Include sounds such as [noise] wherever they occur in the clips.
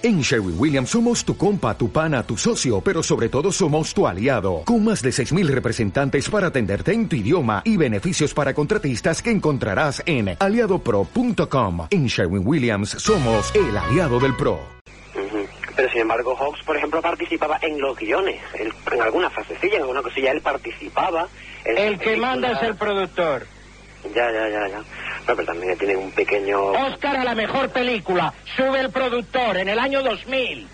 En Sherwin Williams somos tu compa, tu pana, tu socio, pero sobre todo somos tu aliado, con más de 6.000 representantes para atenderte en tu idioma y beneficios para contratistas que encontrarás en aliadopro.com. En Sherwin Williams somos el aliado del PRO. Pero sin embargo, Hawks, por ejemplo, participaba en los guiones, en alguna frasecilla, en alguna cosilla, él participaba. el que manda es el productor. Ya, ya, ya, ya. No, pero también tiene un pequeño... Oscar a la mejor película. Sube el productor en el año 2000.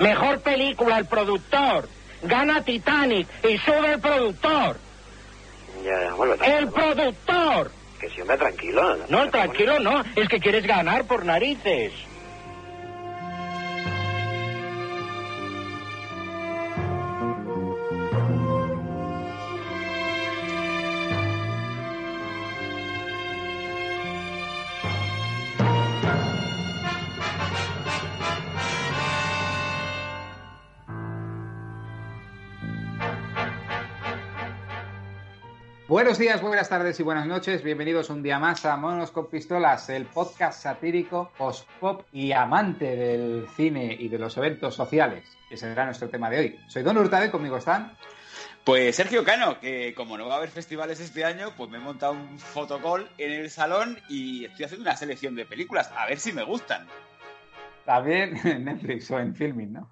Mejor película, el productor. Gana Titanic y sube el productor. Ya, ya, vuelve ¡El productor! Que si hombre, tranquilo. No, tranquilo no. Es que quieres ganar por narices. Buenos días, buenas tardes y buenas noches. Bienvenidos un día más a Monos con Pistolas, el podcast satírico, post-pop y amante del cine y de los eventos sociales, que será nuestro tema de hoy. Soy Don Hurtado y conmigo están. Pues Sergio Cano, que como no va a haber festivales este año, pues me he montado un fotocall en el salón y estoy haciendo una selección de películas, a ver si me gustan. También [laughs] en Netflix o en Filming, ¿no?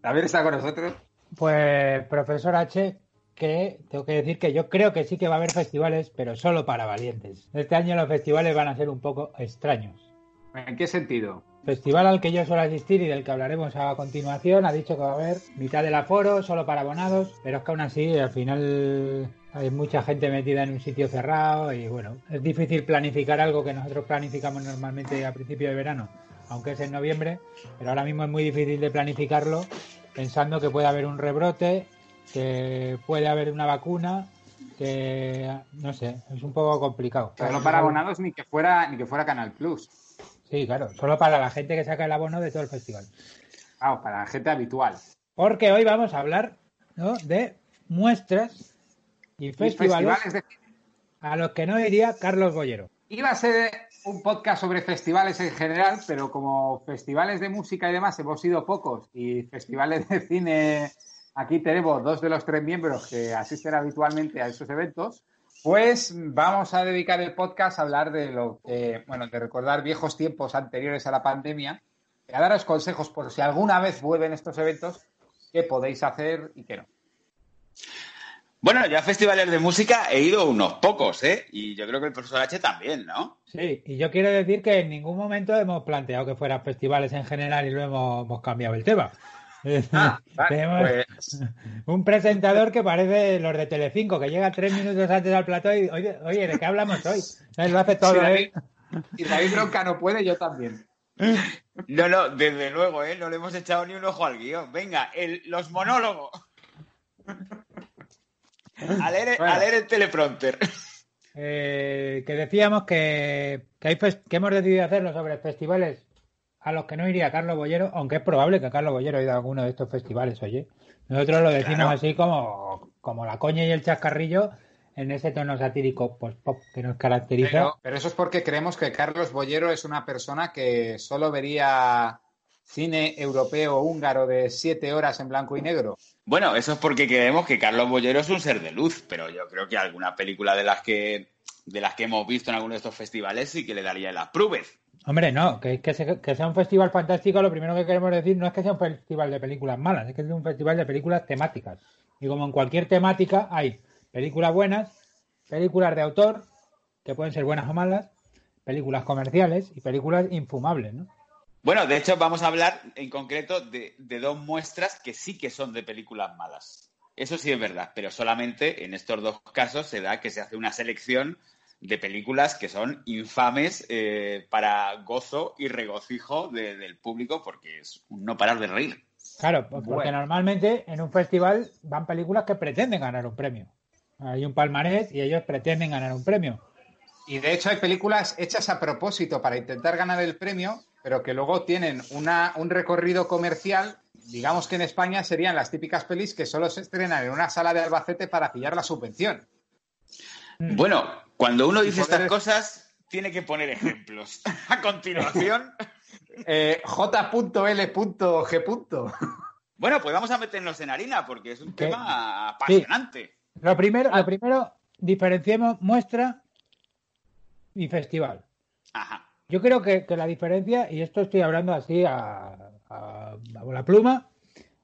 También está con nosotros. Pues, profesor H, que tengo que decir que yo creo que sí que va a haber festivales, pero solo para valientes. Este año los festivales van a ser un poco extraños. ¿En qué sentido? Festival al que yo suelo asistir y del que hablaremos a continuación ha dicho que va a haber mitad del aforo, solo para abonados, pero es que aún así al final hay mucha gente metida en un sitio cerrado y bueno, es difícil planificar algo que nosotros planificamos normalmente a principio de verano, aunque es en noviembre, pero ahora mismo es muy difícil de planificarlo pensando que puede haber un rebrote que puede haber una vacuna, que no sé, es un poco complicado. no para abonados ni que fuera ni que fuera Canal Plus. Sí, claro, solo para la gente que saca el abono de todo el festival. Vamos, para la gente habitual. Porque hoy vamos a hablar de muestras y festivales, a los que no iría Carlos Bollero. Iba a ser un podcast sobre festivales en general, pero como festivales de música y demás hemos sido pocos y festivales de cine Aquí tenemos dos de los tres miembros que asisten habitualmente a esos eventos. Pues vamos a dedicar el podcast a hablar de lo que, bueno, de recordar viejos tiempos anteriores a la pandemia y a daros consejos por si alguna vez vuelven estos eventos, qué podéis hacer y qué no. Bueno, yo a festivales de música he ido unos pocos, ¿eh? Y yo creo que el profesor H también, ¿no? Sí, y yo quiero decir que en ningún momento hemos planteado que fueran festivales en general y luego hemos cambiado el tema. Ah, Tenemos pues. [laughs] un presentador que parece los de Telecinco, que llega tres minutos antes al plató y, oye, oye ¿de qué hablamos hoy? Lo hace todo, ¿eh? Y David Bronca no puede, yo también. No, no, desde luego, ¿eh? No le hemos echado ni un ojo al guion. Venga, el, los monólogos. [laughs] A leer, el teleprompter. Eh, que decíamos que, que, hay que hemos decidido hacerlo sobre festivales a los que no iría Carlos Bollero, aunque es probable que Carlos Bollero haya ido a alguno de estos festivales, oye. Nosotros lo decimos así como, como la coña y el chascarrillo en ese tono satírico post-pop que nos caracteriza. Pero, eso es porque creemos que Carlos Bollero es una persona que solo vería cine europeo húngaro de siete horas en blanco y negro. Bueno, eso es porque creemos que Carlos Bollero es un ser de luz, pero yo creo que alguna película de las que de las que hemos visto en alguno de estos festivales sí que le daría las pruebes. Hombre, no, que, que, sea un festival fantástico, lo primero que queremos decir no es que sea un festival de películas malas, es que es un festival de películas temáticas. Y como en cualquier temática hay películas buenas, películas de autor, que pueden ser buenas o malas, películas comerciales y películas infumables, ¿no? Bueno, de hecho vamos a hablar en concreto de dos muestras que sí que son de películas malas. Eso sí es verdad, pero solamente en estos dos casos se da que se hace una selección de películas que son infames eh, para gozo y regocijo del público porque es no parar de reír. Claro, porque normalmente en un festival van películas que pretenden ganar un premio. Hay un palmarés y ellos pretenden ganar un premio. Y de hecho hay películas hechas a propósito para intentar ganar el premio, pero que luego tienen una, un recorrido comercial. Digamos que en España serían las típicas pelis que solo se estrenan en una sala de Albacete para pillar la subvención. Bueno, cuando uno dice estas cosas, tiene que poner ejemplos. [laughs] A continuación, [laughs] Eh, J.L.G. Bueno, pues vamos a meternos en harina porque es un ¿Qué? tema apasionante. Lo primero, lo primero, diferenciemos muestra y festival. Ajá. Yo creo que, que la diferencia, y esto estoy hablando así a, a- a la pluma,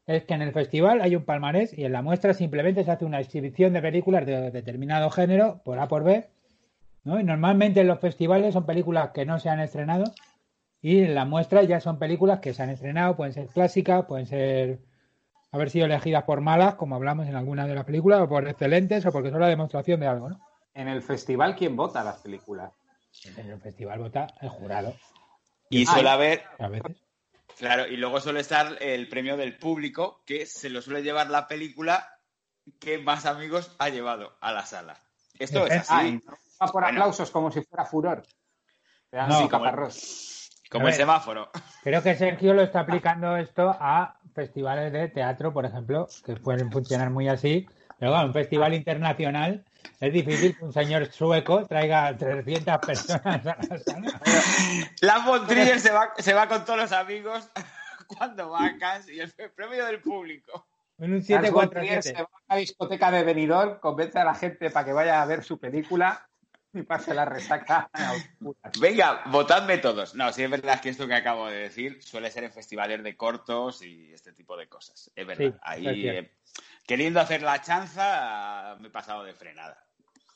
es que en el festival hay un palmarés y en la muestra simplemente se hace una exhibición de películas de determinado género, por A por B, ¿no? Y normalmente en los festivales son películas que no se han estrenado y en la muestra ya son películas que se han estrenado, pueden ser clásicas, pueden ser haber sido elegidas por malas, como hablamos en alguna de las películas, o por excelentes, o porque son la demostración de algo, ¿no? En el festival, ¿quién vota las películas? En el festival vota el jurado, Y suele haber, a veces. Claro, y luego suele estar el premio del público, que se lo suele llevar la película que más amigos ha llevado a la sala. Esto es. Ah, así, y no va por Bueno. aplausos como si fuera furor. Te dan No, así como- como A el semáforo. Creo que Sergio lo está aplicando esto a festivales de teatro, por ejemplo, que pueden funcionar muy así. Pero bueno, un festival internacional es difícil que un señor sueco traiga 300 personas a la sala. La von Trier se va, se va con todos los amigos [laughs] cuando va a Cannes y el premio del público. En un Lars von Trier se 747. va a la discoteca de Benidorm, convence a la gente para que vaya a ver su película y pase la resaca a oscuras. Venga, votadme todos. No, sí es verdad que esto que acabo de decir suele ser en festivales de cortos y este tipo de cosas. Es verdad. Sí, Ahí, queriendo hacer la chanza, me he pasado de frenada.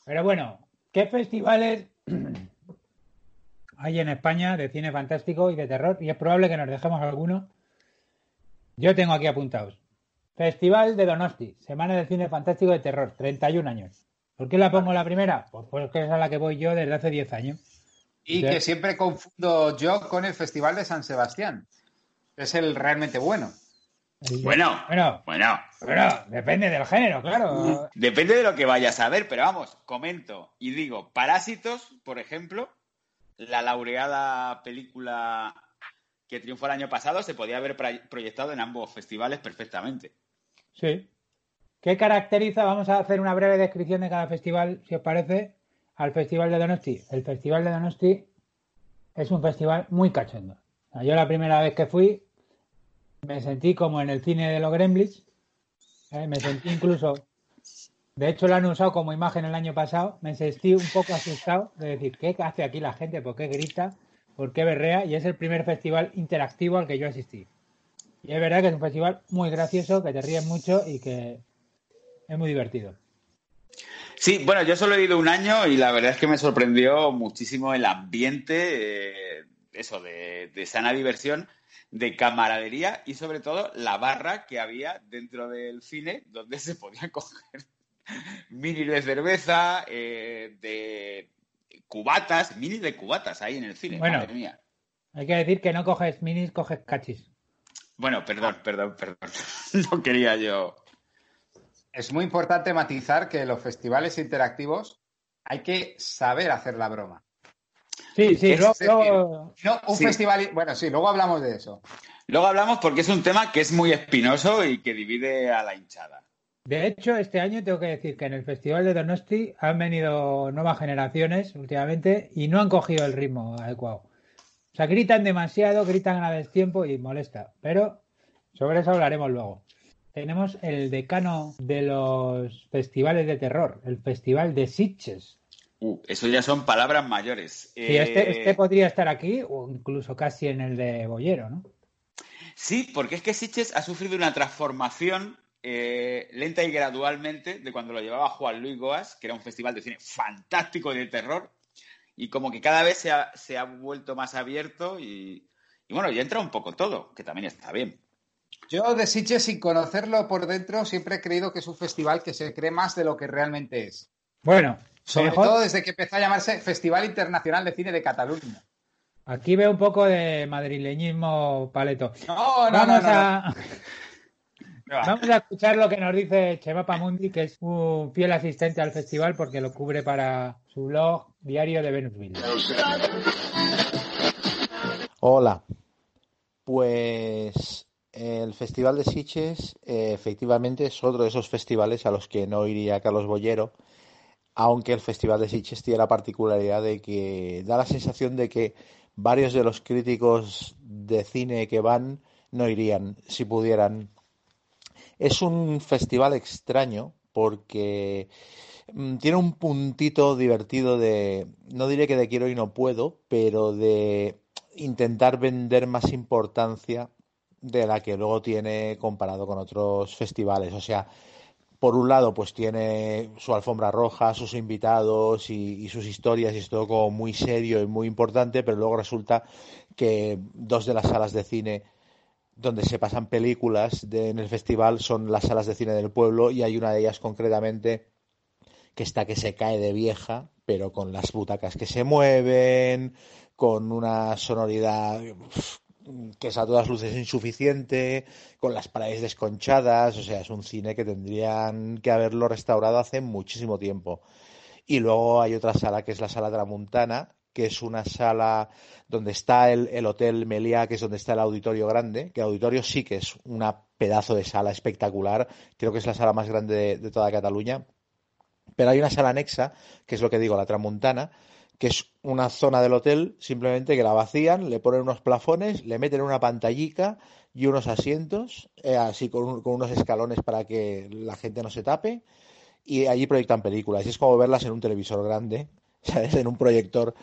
Pero bueno, ¿qué festivales [clears throat] hay en España de cine fantástico y de terror? Y es probable que nos dejemos alguno. Yo tengo aquí apuntados. Festival de Donosti, Semana del Cine Fantástico de Terror, 31 años. ¿Por qué la pongo la primera? Pues porque es a la que voy yo desde hace 10 años. Y Sí. que siempre confundo yo con el Festival de San Sebastián. Es el realmente bueno. Bueno, Bueno, bueno, bueno, depende del género, claro. depende de lo que vayas a ver, pero vamos, comento y digo, Parásitos, por ejemplo, la laureada película que triunfó el año pasado, se podía haber pro- proyectado en ambos festivales perfectamente. Sí. ¿Qué caracteriza? Vamos a hacer una breve descripción de cada festival, si os parece, al Festival de Donosti. El Festival de Donosti es un festival muy cachondo. Yo la primera vez que fui me sentí como en el cine de los Gremlins. ¿eh? Me sentí incluso... De hecho, lo han usado como imagen el año pasado. Me sentí un poco asustado de decir, ¿qué hace aquí la gente? ¿Por qué grita? ¿Por qué berrea? Y es el primer festival interactivo al que yo asistí. Y es verdad que es un festival muy gracioso, que te ríes mucho y que es muy divertido. Sí, bueno, yo solo he ido un año y la verdad es que me sorprendió muchísimo el ambiente, eh, eso, de, de sana diversión, de camaradería y sobre todo la barra que había dentro del cine donde se podían [laughs] coger minis de cerveza, eh, de cubatas, minis de cubatas ahí en el cine, Bueno. madre mía. Hay que decir que no coges minis, coges cachis. Bueno, perdón, perdón, perdón. [laughs] No quería yo. Es muy importante matizar que en los festivales interactivos hay que saber hacer la broma. Sí, sí, Es luego, No, un Sí. festival. Bueno, sí, luego hablamos de eso. Luego hablamos porque es un tema que es muy espinoso y que divide a la hinchada. De hecho, este año tengo que decir que en el Festival de Donosti han venido nuevas generaciones últimamente y no han cogido el ritmo adecuado. O sea, gritan demasiado, gritan a destiempo y molesta. Pero sobre eso hablaremos luego. Tenemos el decano de los festivales de terror, el Festival de Sitges. Uh, eso ya son palabras mayores. Sí, este, Eh, este podría estar aquí o incluso casi en el de Bollero, ¿no? Sí, porque es que Sitges ha sufrido una transformación eh, lenta y gradualmente de cuando lo llevaba Juan Luis Goas, que era un festival de cine fantástico y de terror, y como que cada vez se ha, se ha vuelto más abierto y, y bueno, ya entra un poco todo, que también está bien. Yo de Sitges, sin conocerlo por dentro, siempre he creído que es un festival que se cree más de lo que realmente es. Bueno, Sobre mejor- todo desde que empezó a llamarse Festival Internacional de Cine de Cataluña. Aquí veo un poco de madrileñismo paleto. No, no, vamos, no, no, a, [laughs] vamos a escuchar lo que nos dice Chema Pamundi, que es un fiel asistente al festival porque lo cubre para su blog diario de Venusville. Hola, pues el Festival de Sitges eh, efectivamente es otro de esos festivales a los que no iría Carlos Bollero, aunque el Festival de Sitges tiene la particularidad de que da la sensación de que varios de los críticos de cine que van no irían si pudieran. Es un festival extraño porque mm, tiene un puntito divertido de, no diré que de quiero y no puedo, pero de intentar vender más importancia de la que luego tiene comparado con otros festivales. O sea, por un lado, pues tiene su alfombra roja, sus invitados y, sus historias, y es todo como muy serio y muy importante, pero luego resulta que dos de las salas de cine donde se pasan películas en el festival son las salas de cine del pueblo y hay una de ellas concretamente que está que se cae de vieja, pero con las butacas que se mueven, con una sonoridad que es a todas luces insuficiente, con las paredes desconchadas, o sea, es un cine que tendrían que haberlo restaurado hace muchísimo tiempo. Y luego hay otra sala que es la sala de la Montana, que es una sala donde está el, Hotel Meliá, que es donde está el auditorio grande, que el auditorio sí que es un pedazo de sala espectacular, creo que es la sala más grande de toda Cataluña. Pero hay una sala anexa, que es lo que digo, la Tramuntana, que es una zona del hotel, simplemente que la vacían, le ponen unos plafones, le meten una pantallica y unos asientos, eh, así con, unos escalones para que la gente no se tape, y allí proyectan películas. Y es como verlas en un televisor grande, [laughs] ¿sabes? En un proyector.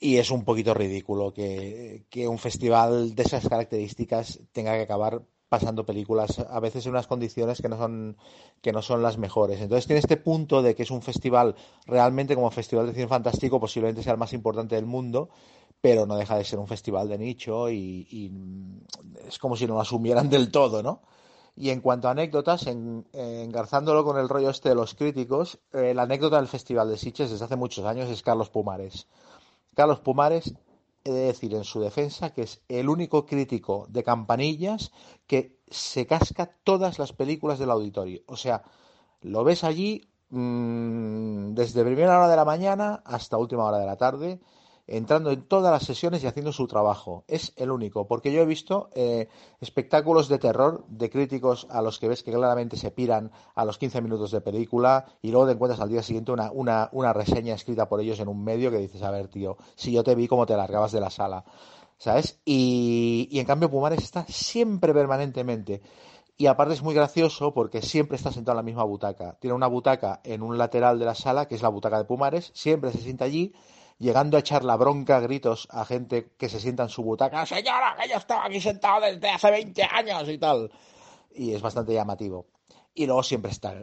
Y es un poquito ridículo que un festival de esas características tenga que acabar pasando películas a veces en unas condiciones que no son que no son las mejores. Entonces tiene este punto de que es un festival realmente como festival de cine fantástico posiblemente sea el más importante del mundo, pero no deja de ser un festival de nicho y, es como si no lo asumieran del todo, ¿no? Y en cuanto a anécdotas, engarzándolo con el rollo este de los críticos, eh, la anécdota del Festival de Sitges desde hace muchos años es Carlos Pumares. Carlos Pumares he de decir en su defensa que es el único crítico de campanillas que se casca todas las películas del auditorio. O sea, lo ves allí mmm, desde primera hora de la mañana hasta última hora de la tarde entrando en todas las sesiones y haciendo su trabajo. Es el único, porque yo he visto eh, espectáculos de terror de críticos a los que ves que claramente se piran a los 15 minutos de película y luego te encuentras al día siguiente una, una, una reseña escrita por ellos en un medio que dices, a ver, tío, si yo te vi como te largabas de la sala, ¿sabes? Y, y en cambio Pumares está siempre permanentemente. Y aparte es muy gracioso porque siempre está sentado en la misma butaca. Tiene una butaca en un lateral de la sala, que es la butaca de Pumares, siempre se sienta allí llegando a echar la bronca a gritos a gente que se sienta en su butaca, señora, que yo estaba aquí sentado desde hace 20 años y tal. Y es bastante llamativo. Y luego siempre está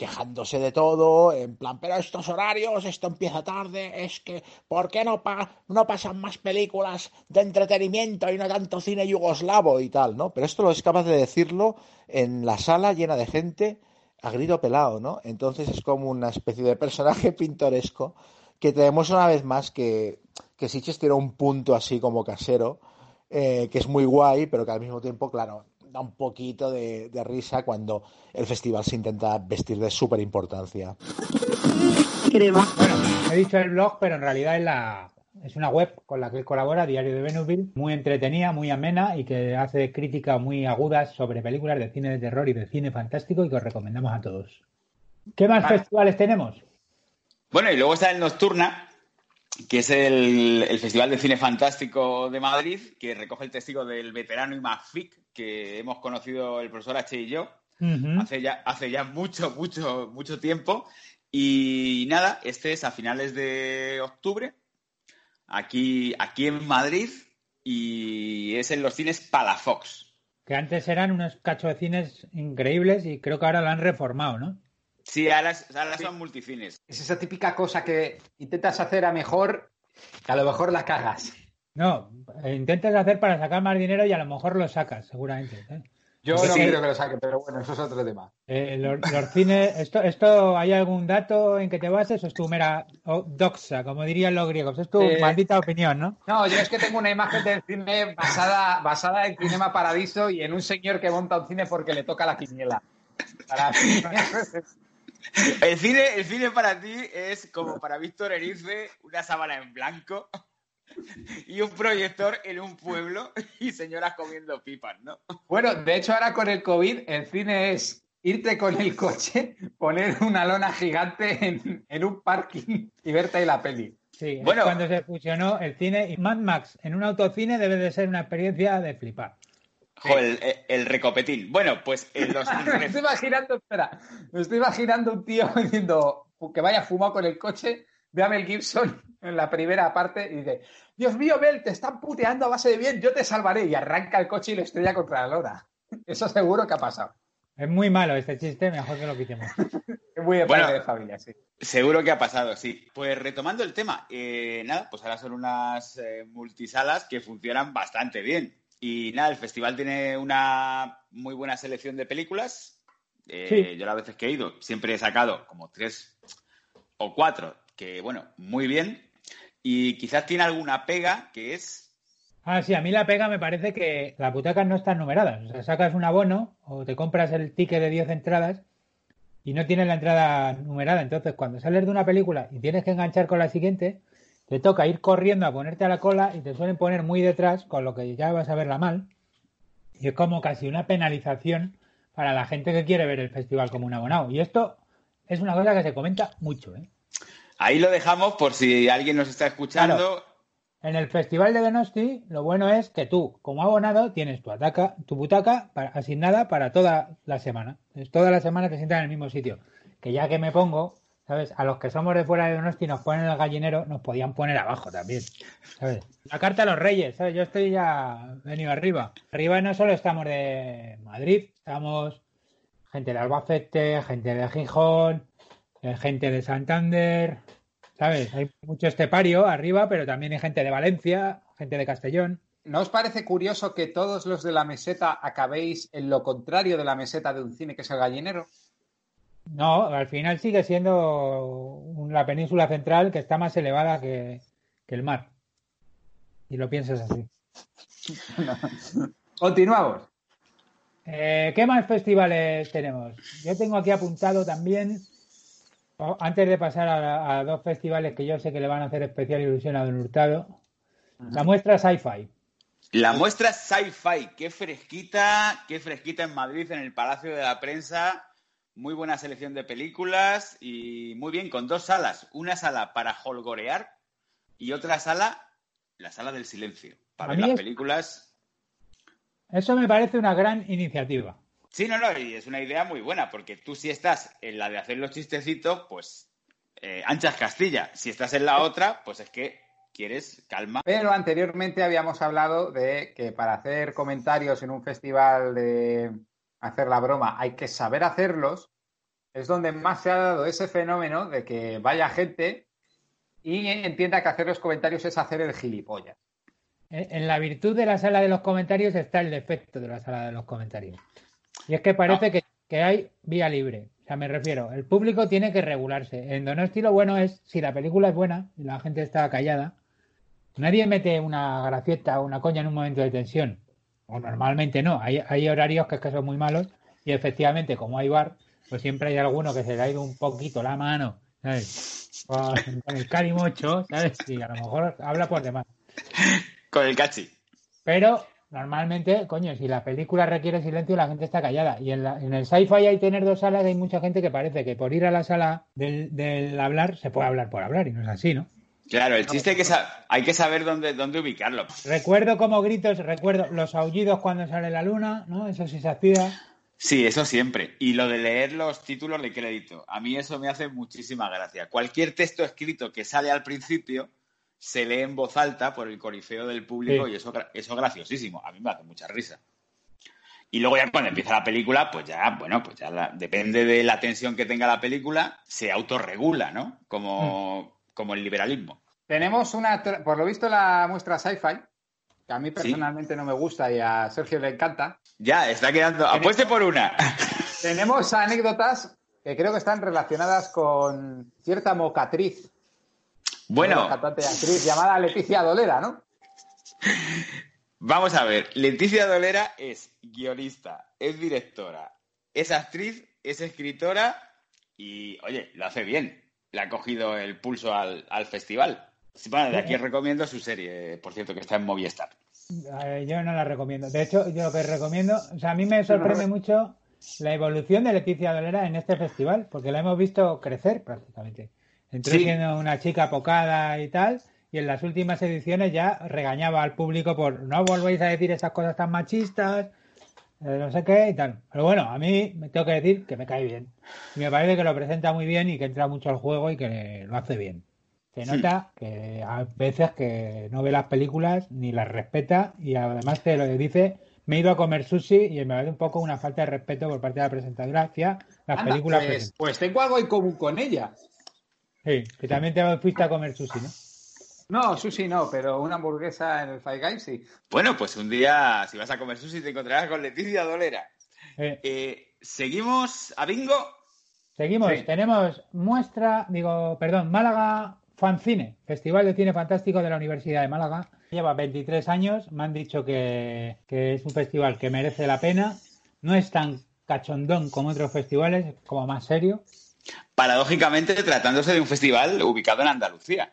quejándose de todo, en plan, pero estos horarios, esto empieza tarde, es que, ¿por qué no, no pasan más películas de entretenimiento y no tanto cine yugoslavo y tal, ¿no? Pero esto lo es capaz de decirlo en la sala llena de gente a grito pelado, ¿no? Entonces es como una especie de personaje [laughs] pintoresco que tenemos una vez más que, que Sitges tiene un punto así como casero, eh, que es muy guay, pero que al mismo tiempo, claro, da un poquito de, risa cuando el festival se intenta vestir de súper importancia. Bueno, he dicho el blog, pero en realidad es, la, es una web con la que colabora, Diario de Venusville, muy entretenida, muy amena y que hace críticas muy agudas sobre películas de cine de terror y de cine fantástico y que os recomendamos a todos. ¿Qué más festivales tenemos? Bueno, y luego está el Nocturna, que es el, Festival de Cine Fantástico de Madrid, que recoge el testigo del veterano y Magfic, que hemos conocido el profesor H y yo hace, ya, hace ya mucho, mucho, mucho tiempo. Y nada, este es a finales de octubre, aquí, aquí en Madrid, y es en los cines Palafox. Que antes eran unos cachos de cines increíbles y creo que ahora lo han reformado, ¿no? Sí, ahora, son multicines. Es esa típica cosa que intentas hacer a mejor, que a lo mejor la cagas. No, intentas hacer para sacar más dinero y a lo mejor lo sacas, seguramente. ¿eh? Yo no quiero que lo saque, pero bueno, eso es otro tema. Eh, los, cines, esto, esto, ¿hay algún dato en que te bases o es tu mera doxa, como dirían los griegos? Es tu maldita opinión, ¿no? No, yo es que tengo una imagen del cine basada, basada en Cinema Paradiso y en un señor que monta un cine porque le toca la quiniela. Para [laughs] El cine, el cine para ti es como para Víctor Erice, una sábana en blanco y un proyector en un pueblo y señoras comiendo pipas, ¿no? Bueno, de hecho ahora con el COVID el cine es irte con el coche, poner una lona gigante en, un parking y verte ahí la peli. Sí, Bueno. cuando se fusionó el cine y Mad Max en un autocine debe de ser una experiencia de flipar. Joder, el, recopetín. Bueno, pues en los [laughs] Me estoy imaginando, espera, me estoy imaginando un tío [laughs] diciendo que vaya fumado con el coche, ve a Mel Gibson [laughs] en la primera parte y dice, Dios mío, Mel, te están puteando a base de bien, yo te salvaré. Y arranca el coche y lo estrella contra la lona. Eso seguro que ha pasado. Es muy malo este chiste, mejor que lo quitemos. Es muy de Bueno. padre de familia, sí. Seguro que ha pasado, sí. Pues retomando el tema, eh, nada, pues ahora son unas eh, multisalas que funcionan bastante bien. Y nada, el festival tiene una muy buena selección de películas. Eh, Sí. Yo las veces que he ido siempre he sacado como tres o cuatro, que bueno, muy bien. Y quizás tiene alguna pega que es Ah, sí, a mí la pega me parece que las butacas no están numeradas. O sea, sacas un abono o te compras el ticket de 10 entradas y no tienes la entrada numerada. Entonces, cuando sales de una película y tienes que enganchar con la siguiente, te toca ir corriendo a ponerte a la cola y te suelen poner muy detrás, con lo que ya vas a verla mal. Y es como casi una penalización para la gente que quiere ver el festival como un abonado. Y esto es una cosa que se comenta mucho, ¿eh? Ahí lo dejamos por si alguien nos está escuchando. Claro. En el Festival de Donosti, lo bueno es que tú, como abonado, tienes tu, ataca, tu butaca para- asignada para toda la semana. Entonces, toda la semana te sientas en el mismo sitio. Que ya que me pongo, ¿sabes? A los que somos de fuera de Donosti nos ponen el gallinero, nos podían poner abajo también, ¿sabes? La carta a los reyes, ¿sabes? Yo estoy ya venido arriba. Arriba no solo estamos de Madrid, estamos gente de Albacete, gente de Gijón, eh, gente de Santander, ¿sabes? Hay mucho estepario arriba, pero también hay gente de Valencia, gente de Castellón. ¿No os parece curioso que todos los de la meseta acabéis en lo contrario de la meseta de un cine que es el gallinero? No, al final sigue siendo la península central que está más elevada que, que el mar. Y lo piensas así. [laughs] Continuamos. Eh, ¿Qué más festivales tenemos? Yo tengo aquí apuntado también, antes de pasar a, a dos festivales que yo sé que le van a hacer especial ilusión a Don Hurtado, la muestra Sci-Fi. La muestra Sci-Fi, qué fresquita, qué fresquita en Madrid, en el Palacio de la Prensa. Muy buena selección de películas y muy bien, con dos salas. Una sala para holgorear y otra sala, la sala del silencio, para A ver mí las es- películas. Eso me parece una gran iniciativa. Sí, no, no, y es una idea muy buena, porque tú si estás en la de hacer los chistecitos, pues eh, anchas Castilla. Si estás en la otra, pues es que quieres calma. Pero anteriormente habíamos hablado de que para hacer comentarios en un festival de hacer la broma hay que saber hacerlos. Es donde más se ha dado ese fenómeno de que vaya gente y entienda que hacer los comentarios es hacer el gilipollas. En la virtud de la sala de los comentarios está el defecto de la sala de los comentarios. Y es que parece que, que hay vía libre. O sea, me refiero, el público tiene que regularse. En Donosti lo bueno es, si la película es buena y la gente está callada, nadie mete una gracieta o una coña en un momento de tensión. O normalmente no. Hay, hay horarios que, es que son muy malos y efectivamente, como hay bar, pues siempre hay alguno que se le ha ido un poquito la mano, ¿sabes? Con, con el calimocho, ¿sabes? Y a lo mejor habla por demás. Con el cachi. Pero normalmente, coño, si la película requiere silencio, la gente está callada. Y en, la- en el sci-fi hay tener dos salas, hay mucha gente que parece que por ir a la sala del, del hablar se puede hablar por hablar, y no es así, ¿no? Claro, el chiste hay que, hay que saber dónde, dónde ubicarlo. Recuerdo como gritos, recuerdo los aullidos cuando sale la luna, ¿no? Eso sí se activa. Sí, eso siempre. Y lo de leer los títulos de crédito. A mí eso me hace muchísima gracia. Cualquier texto escrito que sale al principio se lee en voz alta por el corifeo del público Sí. y eso, eso es graciosísimo. A mí me hace mucha risa. Y luego ya cuando empieza la película, pues ya, bueno, pues ya la- depende de la tensión que tenga la película, se autorregula, ¿no? Como, como el liberalismo. Tenemos una, por lo visto, la muestra sci-fi, que a mí personalmente no me gusta y a Sergio le encanta. Ya, está quedando. Apueste por una. [laughs] Tenemos anécdotas que creo que están relacionadas con cierta mocatriz, Bueno, cantante y actriz llamada Leticia Dolera, ¿no? Vamos a ver, Leticia Dolera es guionista, es directora, es actriz, es escritora y, oye, lo hace bien. Le ha cogido el pulso al, al festival. Bueno, de aquí recomiendo su serie, por cierto, que está en Movistar. Eh, yo no la recomiendo. De hecho, yo lo que recomiendo, o sea, a mí me sorprende mucho la evolución de Leticia Dolera en este festival, porque la hemos visto crecer prácticamente. Entró Sí. siendo una chica pocada y tal, y en las últimas ediciones ya regañaba al público por no volvéis a decir estas cosas tan machistas, eh, no sé qué y tal. Pero bueno, a mí me tengo que decir que me cae bien. Y me parece que lo presenta muy bien y que entra mucho al juego y que lo hace bien. Se nota que a veces que no ve las películas ni las respeta y además te lo dice, me he ido a comer sushi y me parece un poco una falta de respeto por parte de la presentadora hacia las Anda, películas. pues, pues tengo algo en común con ella. Sí, que también te fuiste a comer sushi, ¿no? No, sushi no, pero una hamburguesa en el Five Guys sí. Bueno, pues un día, si vas a comer sushi, te encontrarás con Leticia Dolera. Eh, Eh, Seguimos a Bingo. seguimos, Sí. tenemos muestra, digo, perdón, Málaga Fancine, Festival de Cine Fantástico de la Universidad de Málaga. Lleva 23 años, me han dicho que, que es un festival que merece la pena. No es tan cachondón como otros festivales, es como más serio. Paradójicamente, tratándose de un festival ubicado en Andalucía.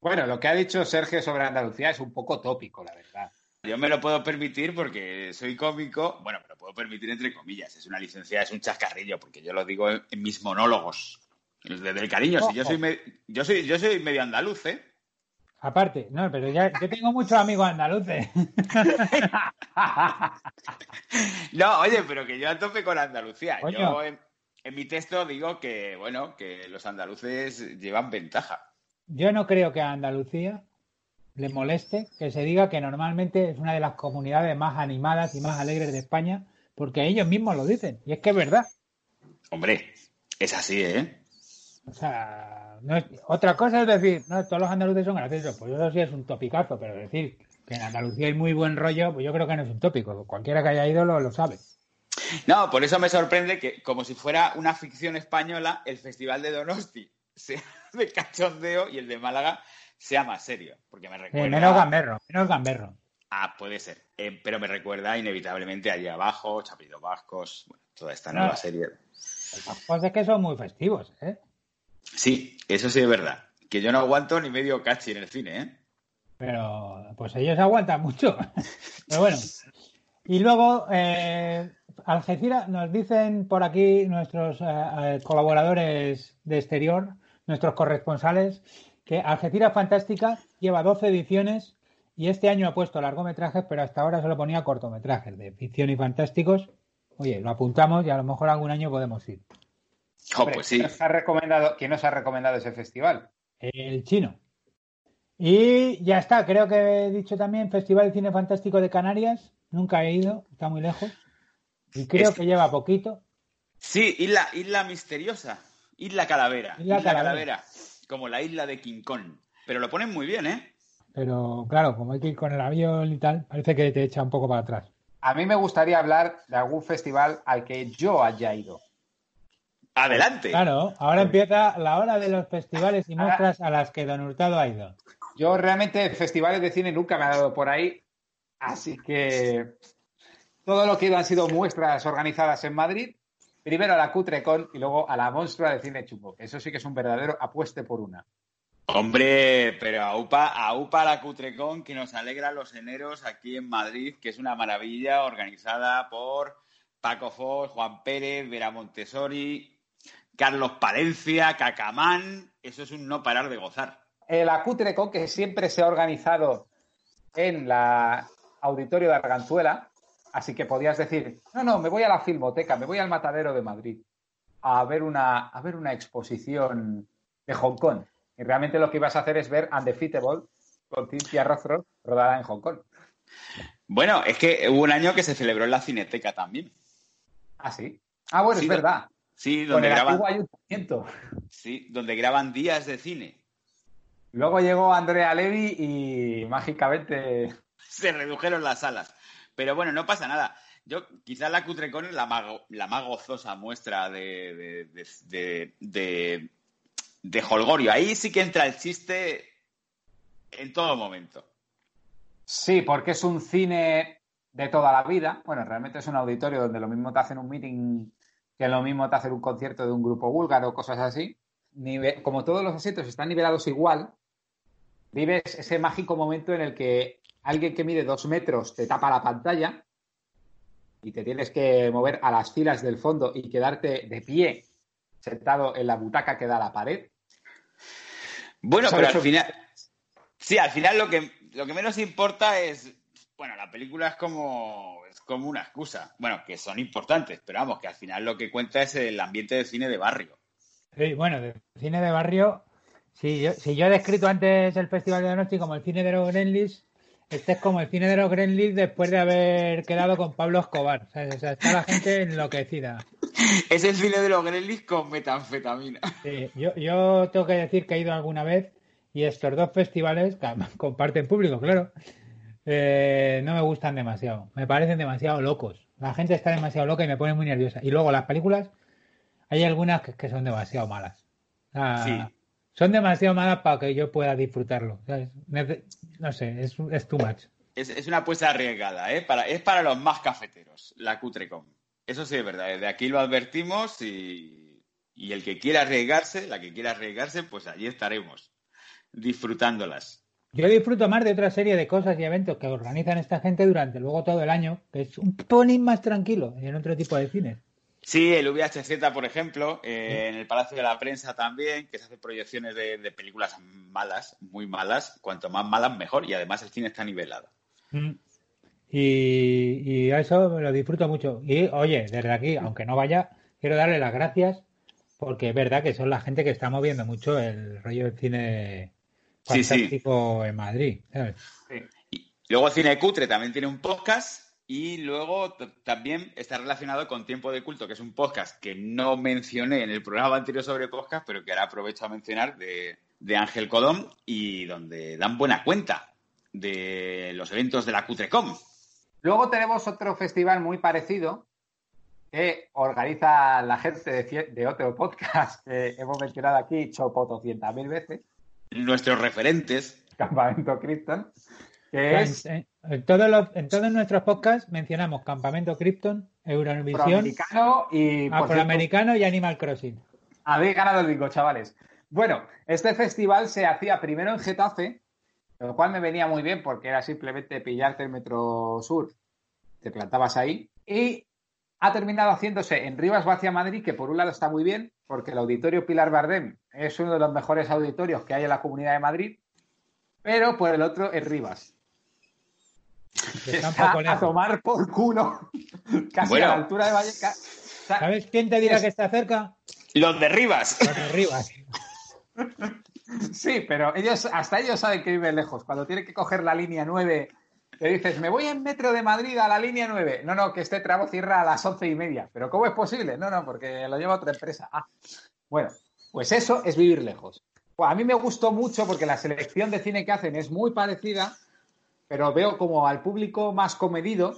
Bueno, lo que ha dicho Sergio sobre Andalucía es un poco tópico, la verdad. Yo me lo puedo permitir porque soy cómico. Bueno, me lo puedo permitir entre comillas. Es una licencia, es un chascarrillo, porque yo lo digo en, en mis monólogos. Desde el cariño, si yo soy, me- yo soy, yo soy medio andaluz, ¿eh? Aparte, no, pero ya, yo tengo muchos amigos andaluces. [laughs] No, oye, pero que yo a tope con Andalucía. Coño. Yo en, en mi texto digo que, bueno, que los andaluces llevan ventaja. Yo no creo que a Andalucía le moleste que se diga que normalmente es una de las comunidades más animadas y más alegres de España, porque ellos mismos lo dicen. Y es que es verdad. Hombre, es así, ¿eh? O sea, no es- otra cosa es decir, no, todos los andaluces son graciosos. Pues eso sí es un topicazo, pero decir que en Andalucía hay muy buen rollo, pues yo creo que no es un tópico. Cualquiera que haya ido lo, lo sabe. No, por eso me sorprende que, como si fuera una ficción española, el Festival de Donosti sea [laughs] de cachondeo y el de Málaga sea más serio. Porque me Eh, recuerda. menos gamberro, menos gamberro. Ah, puede ser. Eh, pero me recuerda inevitablemente allí abajo, Chapillos Vascos, bueno, toda esta No. nueva serie. Pues es que son muy festivos, ¿eh? Sí, eso sí es verdad. Que yo no aguanto ni medio cachi en el cine, ¿eh? Pero pues ellos aguantan mucho. [laughs] Pero bueno. Y luego, eh, Algeciras, nos dicen por aquí nuestros eh, colaboradores de exterior, nuestros corresponsales, que Algeciras Fantástica lleva 12 ediciones y este año ha puesto largometrajes, pero hasta ahora solo ponía cortometrajes de ficción y fantásticos. Oye, lo apuntamos y a lo mejor algún año podemos ir. Hombre, pues sí. ¿quién, nos ha recomendado, ¿Quién nos ha recomendado ese festival? El chino. Y ya está, creo que he dicho también Festival de Cine Fantástico de Canarias. Nunca he ido, está muy lejos. Y creo Es- que lleva poquito. Sí, isla, isla misteriosa. Isla Calavera. Isla Isla, Calavera. Calavera. Como la isla de King Kong. Pero lo ponen muy bien, ¿eh? Pero claro, como hay que ir con el avión y tal, parece que te echa un poco para atrás. A mí me gustaría hablar de algún festival al que yo haya ido. Adelante. Claro, ahora empieza la hora de los festivales y muestras a las que Don Hurtado ha ido. Yo realmente festivales de cine nunca me ha dado por ahí, así que todo lo que he ido han sido muestras organizadas en Madrid. Primero a la Cutrecon y luego a la Monstrua de Cine Chumbo. Eso sí que es un verdadero apueste por una. Hombre, pero a UPA, a UPA la Cutrecon que nos alegra los eneros aquí en Madrid, que es una maravilla organizada por Paco Foz, Juan Pérez, Vera Montessori, Carlos Palencia, Cacamán. Eso es un no parar de gozar. Eh, la Cutrecon, que siempre se ha organizado en la Auditorio de Arganzuela, así que podías decir, no, no, me voy a la Filmoteca, me voy al Matadero de Madrid a ver una, a ver una exposición de Hong Kong. Y realmente lo que ibas a hacer es ver Undefeatable con Cynthia Rothrock rodada en Hong Kong. Bueno, es que hubo un año que se celebró en la Cineteca también. Ah, sí. Ah, bueno, Sí, es verdad. Sí, donde graban, ayuntamiento. sí, donde graban días de cine. Luego llegó Andrea Levy y mágicamente [laughs] Se redujeron las salas. Pero bueno, no pasa nada. Yo, quizás la Cutrecon es la la más gozosa muestra de, de, de, de, holgorio. Ahí sí que entra el chiste en todo momento. Sí, porque es un cine de toda la vida. Bueno, realmente es un auditorio donde lo mismo te hacen un meeting que lo mismo te hacen un concierto de un grupo búlgaro, cosas así. Como todos los asientos están nivelados igual, vives ese mágico momento en el que alguien que mide dos metros te tapa la pantalla y te tienes que mover a las filas del fondo y quedarte de pie sentado en la butaca que da a la pared. Bueno, pero al final. Sí, al final lo que, lo que menos importa es. Bueno, la película es como, es como una excusa. Bueno, que son importantes, pero vamos, que al final lo que cuenta es el ambiente de cine de barrio. Sí, bueno, de cine de barrio, si yo, si yo he descrito antes el Festival de Donosti como el cine de los Gremlins, este es como el cine de los Gremlins después de haber quedado con Pablo Escobar. O sea, está la gente enloquecida. Es el cine de los Gremlins con metanfetamina. Sí, yo, yo tengo que decir que he ido alguna vez y estos dos festivales, que [laughs] comparten público, claro, eh, no me gustan demasiado. Me parecen demasiado locos. La gente está demasiado loca y me pone muy nerviosa. Y luego las películas, hay algunas que, que son demasiado malas. Sí. Son demasiado malas para que yo pueda disfrutarlo. No sé, es, es too much. Es, es una apuesta arriesgada, ¿eh? Para, es para los más cafeteros, la Cutrecom. Eso sí es verdad, desde aquí lo advertimos y, y el que quiera arriesgarse, la que quiera arriesgarse, pues allí estaremos, disfrutándolas. Yo disfruto más de otra serie de cosas y eventos que organizan esta gente durante luego todo el año, que es un pelín más tranquilo en otro tipo de cines. Sí, el VHZ, por ejemplo, eh, en el Palacio de la Prensa también, que se hacen proyecciones de, de películas malas, muy malas, cuanto más malas mejor, y además el cine está nivelado. Mm. Y, y a eso me lo disfruto mucho. Y oye, desde aquí, aunque no vaya, quiero darle las gracias porque es verdad que son la gente que está moviendo mucho el rollo del cine Sí, sí. fantástico en Madrid. ¿sabes? Y luego Cine Cutre también tiene un podcast y luego también está relacionado con Tiempo de Culto, que es un podcast que no mencioné en el programa anterior sobre podcast, pero que ahora aprovecho a mencionar de, de Ángel Codón y donde dan buena cuenta de los eventos de la Cutrecom. Luego tenemos otro festival muy parecido que organiza la gente de, de otro podcast que hemos mencionado aquí, Chopo 200.000 veces, Nuestros referentes. Campamento Krypton, es En, en todos los- en todos nuestros podcasts mencionamos Campamento Krypton, Eurovisión, afroamericano y, cierto, Afroamericano y Animal Crossing. Habéis ganado el bingo, chavales. Bueno, este festival se hacía primero en Getafe, lo cual me venía muy bien porque era simplemente pillarte el Metro Sur, te plantabas ahí, y ha terminado haciéndose en Rivas Vacia Madrid, que por un lado está muy bien, porque el auditorio Pilar Bardem es uno de los mejores auditorios que hay en la Comunidad de Madrid, pero por el otro es Rivas. Que está [laughs] a tomar por culo, [laughs] casi Bueno. a la altura de sea, ¿Sabes quién te dirá que está cerca? Los de Rivas. Los de Rivas. [laughs] Sí, pero ellos, hasta ellos saben que viven lejos. Cuando tienen que coger la línea 9, le dices, me voy en metro de Madrid a la línea 9. No, no, que este tramo cierra a las once y media. ¿Pero cómo es posible? No, no, porque lo lleva otra empresa. Ah, bueno, pues eso es vivir lejos. Pues a mí me gustó mucho porque la selección de cine que hacen es muy parecida, pero veo como al público más comedido.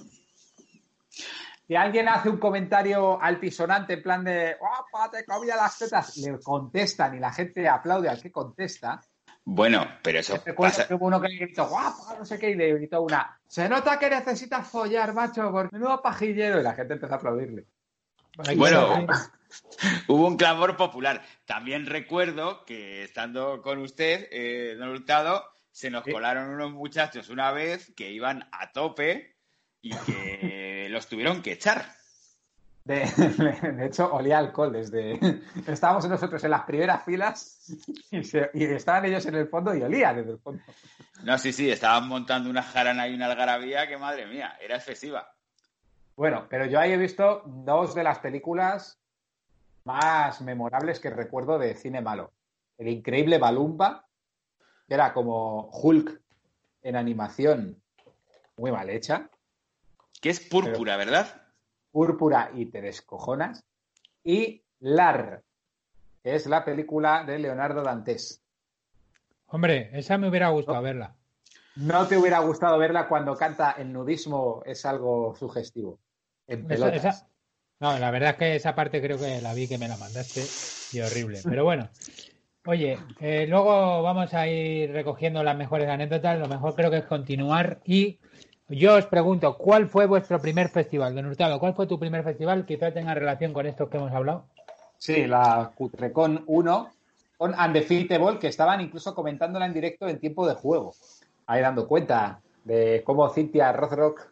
Si alguien hace un comentario altisonante en plan de ¡Guapa, te comía las tetas! Le contestan y la gente aplaude al que contesta. Bueno, pero eso Recuerdo pasa. que hubo uno que le gritó ¡Guapa! No sé qué, y le gritó una Se nota que necesitas follar, macho, por menudo pajillero. Y la gente empezó a aplaudirle. Bueno, [laughs] Hubo un clamor popular. También recuerdo que estando con usted, eh, don Hurtado, se nos Sí. colaron unos muchachos una vez que iban a tope y que [laughs] los tuvieron que echar. De, [laughs] de hecho, olía alcohol desde. [laughs] Estábamos nosotros en las primeras filas y, se- y estaban ellos en el fondo y olía desde el fondo. No, sí, sí, estaban montando una jarana y una algarabía que, madre mía, era excesiva. Bueno, pero yo ahí he visto dos de las películas más memorables que recuerdo de cine malo. El increíble Balumba, que era como Hulk en animación muy mal hecha, Que es púrpura, ¿verdad? púrpura y te descojonas, y Lar, que es la película de Leonardo Dantes. Hombre, esa me hubiera gustado verla. No te hubiera gustado verla cuando canta el nudismo, es algo sugestivo. En Esa- pelotas. esa- No, la verdad es que esa parte creo que la vi que me la mandaste y horrible. Pero bueno, oye, eh, luego vamos a ir recogiendo las mejores anécdotas. Lo mejor creo que es continuar y yo os pregunto, ¿cuál fue vuestro primer festival? Don Hurtado, ¿cuál fue tu primer festival? Quizá tenga relación con estos que hemos hablado. Sí, la Cutrecon 1 con Undefeatable, que estaban incluso comentándola en directo en tiempo de juego. Ahí dando cuenta de cómo Cynthia Rothrock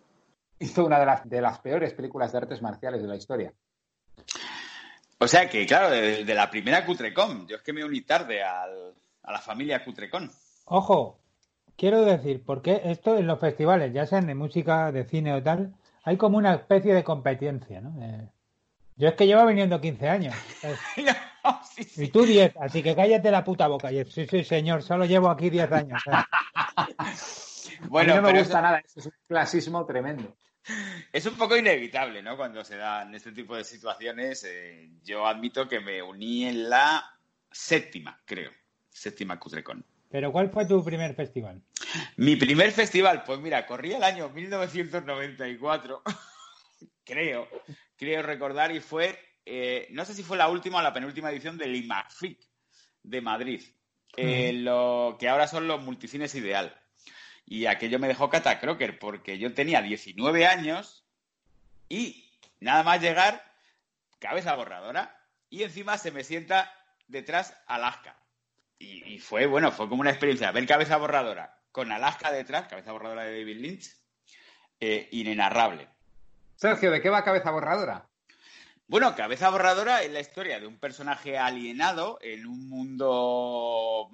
hizo una de las, de las peores películas de artes marciales de la historia. O sea que, claro, de, de la primera Cutrecom, yo es que me uní tarde al, a la familia Cutrecon. Ojo, quiero decir, porque esto en los festivales, ya sean de música, de cine o tal, hay como una especie de competencia, ¿no? Eh, yo es que llevo viniendo 15 años. [laughs] Y tú 10, así que cállate la puta boca. sí, sí, señor, solo llevo aquí 10 años. [laughs] bueno, no me gusta nada, es un clasismo tremendo. Es un poco inevitable, ¿no? Cuando se dan este tipo de situaciones. Eh, yo admito que me uní en la séptima, creo. Séptima Cutrecon. ¿Pero cuál fue tu primer festival? Mi primer festival, pues mira, corría el año 1994, [laughs] creo, creo recordar, y fue, eh, no sé si fue la última o la penúltima edición del IMAFIC de Madrid, eh, lo que ahora son los multicines ideal. Y aquello me dejó Cata Crocker porque yo tenía 19 años y nada más llegar, cabeza borradora, y encima se me sienta detrás Alaska. Y, fue, bueno, fue como una experiencia, ver cabeza borradora con Alaska detrás, cabeza borradora de David Lynch, eh, inenarrable. Sergio, ¿de qué va cabeza borradora? Bueno, Cabeza Borradora es la historia de un personaje alienado en un mundo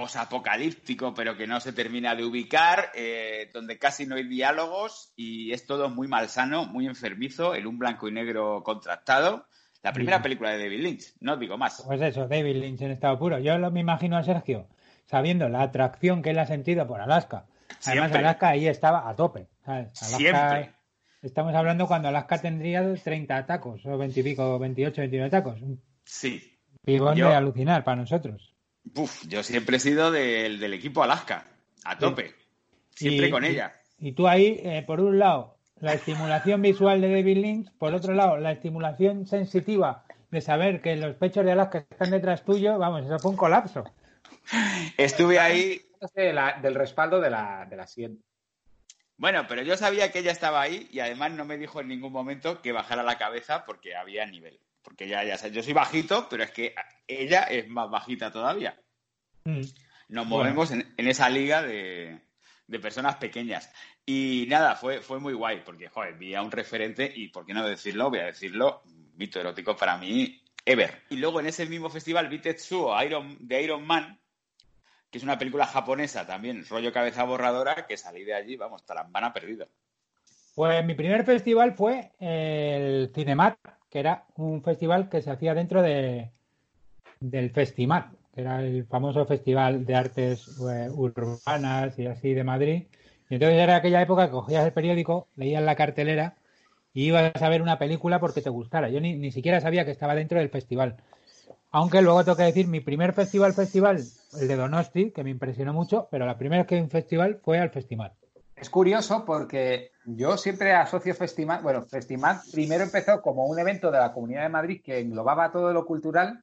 posapocalíptico, pero que no se termina de ubicar, eh, donde casi no hay diálogos y es todo muy malsano, muy enfermizo, en un blanco y negro contrastado. La primera película de David Lynch, no digo más. Pues eso, David Lynch en estado puro. Yo lo, me imagino a Sergio sabiendo la atracción que él ha sentido por Alaska. Además, Alaska ahí estaba a tope. Siempre. Estamos hablando cuando Alaska tendría 30 tacos, o 20 y pico, 28, 29 tacos. Sí. Pibón de alucinar para nosotros. Uf, yo siempre he sido del, equipo Alaska, a tope. Siempre con ella. Y tú ahí, eh, por un lado, la estimulación visual de David Lynch, por otro lado, la estimulación sensitiva de saber que los pechos de Alaska están detrás tuyo, vamos, eso fue un colapso. Estuve ahí. del respaldo de la, de la Bueno, pero yo sabía que ella estaba ahí y además no me dijo en ningún momento que bajara la cabeza porque había nivel. Porque ya, ya, yo soy bajito, pero es que ella es más bajita todavía. Mm. Nos movemos en, esa liga de, personas pequeñas. Y nada, fue, fue muy guay, porque, joder, vi a un referente y, ¿por qué no decirlo? Voy a decirlo, mito erótico para mí, ever. Y luego en ese mismo festival vi Tetsuo Iron, de Iron Man, que es una película japonesa también, rollo cabeza borradora, que salí de allí, vamos, talambana perdido. Pues mi primer festival fue el Cinemat, que era un festival que se hacía dentro de, del Festimat, que era el famoso festival de artes eh, urbanas y así de Madrid. Y entonces era aquella época que cogías el periódico, leías la cartelera y ibas a ver una película porque te gustara. Yo ni, siquiera sabía que estaba dentro del festival. Aunque luego tengo que decir, mi primer festival, festival, el de Donosti, que me impresionó mucho, pero la primera que un festival fue al festival. Es curioso porque yo siempre asocio Festimat, bueno, Festimat primero empezó como un evento de la Comunidad de Madrid que englobaba todo lo cultural,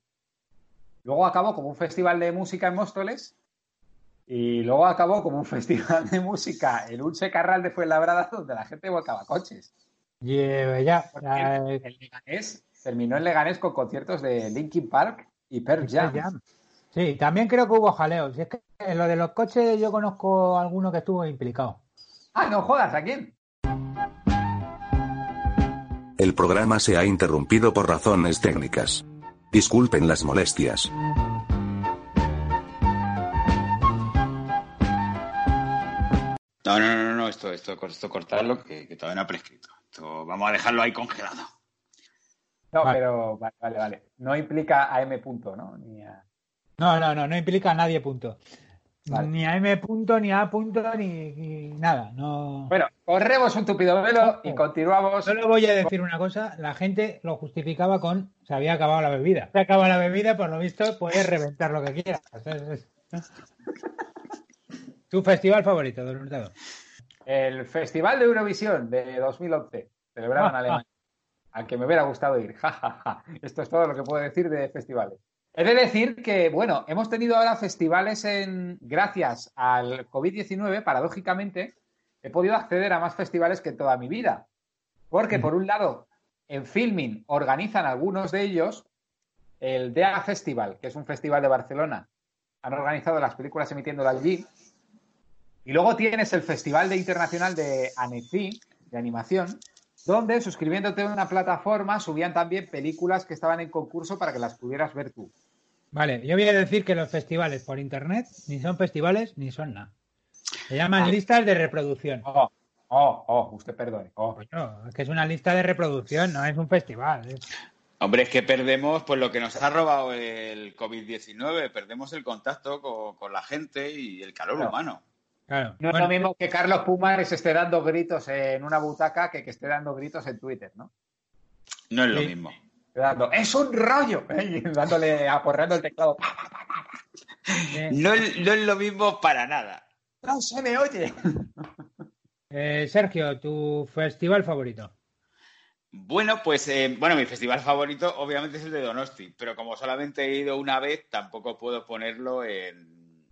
luego acabó como un festival de música en Móstoles y luego acabó como un [laughs] festival de música en un secarral de Fuenlabrada donde la gente volcaba coches. ya, El, Leganés, terminó en Leganés con conciertos de Linkin Park y Pearl Jam. Sí, también creo que hubo jaleos. es que en lo de los coches yo conozco a alguno que estuvo implicado. Ah, no jodas, ¿a quién? El programa se ha interrumpido por razones técnicas. Disculpen las molestias. No, no, no, no, esto, esto, esto cortarlo, que, todavía no ha prescrito. vamos a dejarlo ahí congelado. No, pero vale, vale, vale. No implica a M punto, ¿no? No, no, no, no implica a nadie punto. Ni a M punto, ni a punto, ni, nada. No... Bueno, corremos un tupido velo y continuamos. Solo voy a decir una cosa, la gente lo justificaba con se había acabado la bebida. Se acaba la bebida, por lo visto, puedes reventar lo que quieras. ¿Tu festival favorito, Don Hurtado? El Festival de Eurovisión de 2011, celebrado en Alemania. Al que me hubiera gustado ir. [laughs] Esto es todo lo que puedo decir de festivales. He de decir que, bueno, hemos tenido ahora festivales en. Gracias al COVID-19, paradójicamente, he podido acceder a más festivales que toda mi vida. Porque, por un lado, en Filming organizan algunos de ellos el DEA Festival, que es un festival de Barcelona. Han organizado las películas emitiéndolo allí. Y luego tienes el Festival de Internacional de Annecy, de animación, donde suscribiéndote a una plataforma subían también películas que estaban en concurso para que las pudieras ver tú. Vale, yo voy a decir que los festivales por internet ni son festivales ni son nada. Se llaman Ah. listas de reproducción. Oh, oh, oh, usted perdone. Oh. Coño, es que es una lista de reproducción, no es un festival. es- Hombre, es que perdemos pues lo que nos ha robado el COVID-19, perdemos el contacto con, con la gente y el calor Claro. humano. Claro. No es lo mismo que Carlos Pumares esté dando gritos en una butaca que que esté dando gritos en Twitter, ¿no? No es lo Sí. mismo. Dando, ¡Es un rollo! [laughs] Y dándole, aporreando el teclado. ¡Pa! No, es- no es lo mismo para nada. ¡No se me oye! [laughs] eh, Sergio, tu festival favorito. Bueno, pues eh, bueno, mi festival favorito obviamente es el de Donosti, pero como solamente he ido una vez, tampoco puedo ponerlo en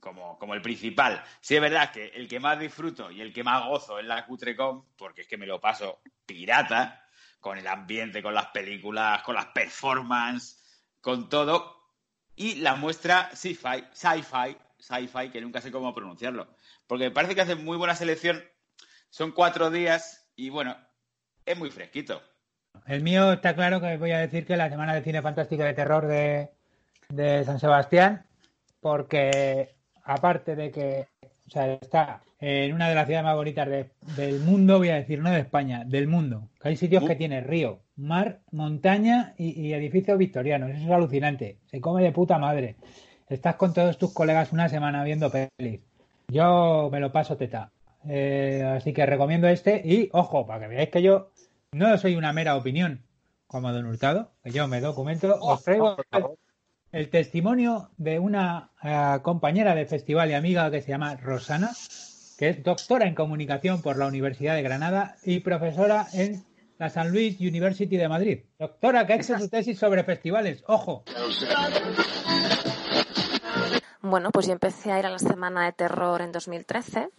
como, como el principal. Sí es verdad que el que más disfruto y el que más gozo es la Cutrecom, porque es que me lo paso pirata, con el ambiente, con las películas, con las performances, con todo. Y la muestra sci-fi, sci-fi, sci-fi, que nunca sé cómo pronunciarlo. Porque me parece que hacen muy buena selección. Son cuatro días y bueno, es muy fresquito. El mío está claro que voy a decir que la Semana de Cine Fantástico de Terror de, de San Sebastián, porque aparte de que o sea, está en una de las ciudades más bonitas de- del mundo, voy a decir, no de España, del mundo. Que hay sitios Uh. que tiene río, mar, montaña y, y edificios victorianos. Eso es alucinante. Se come de puta madre. Estás con todos tus colegas una semana viendo pelis. Yo me lo paso teta. Eh, así que recomiendo este y ojo, para que veáis que yo no soy una mera opinión como Don Hurtado, que yo me documento, os traigo favor. El testimonio de una eh, compañera de festival y amiga que se llama Rosana, que es doctora en comunicación por la Universidad de Granada y profesora en la San Luis University de Madrid. Doctora, que ha hecho su tesis sobre festivales. Ojo, Bueno, pues yo empecé a ir a la Semana de Terror en 2013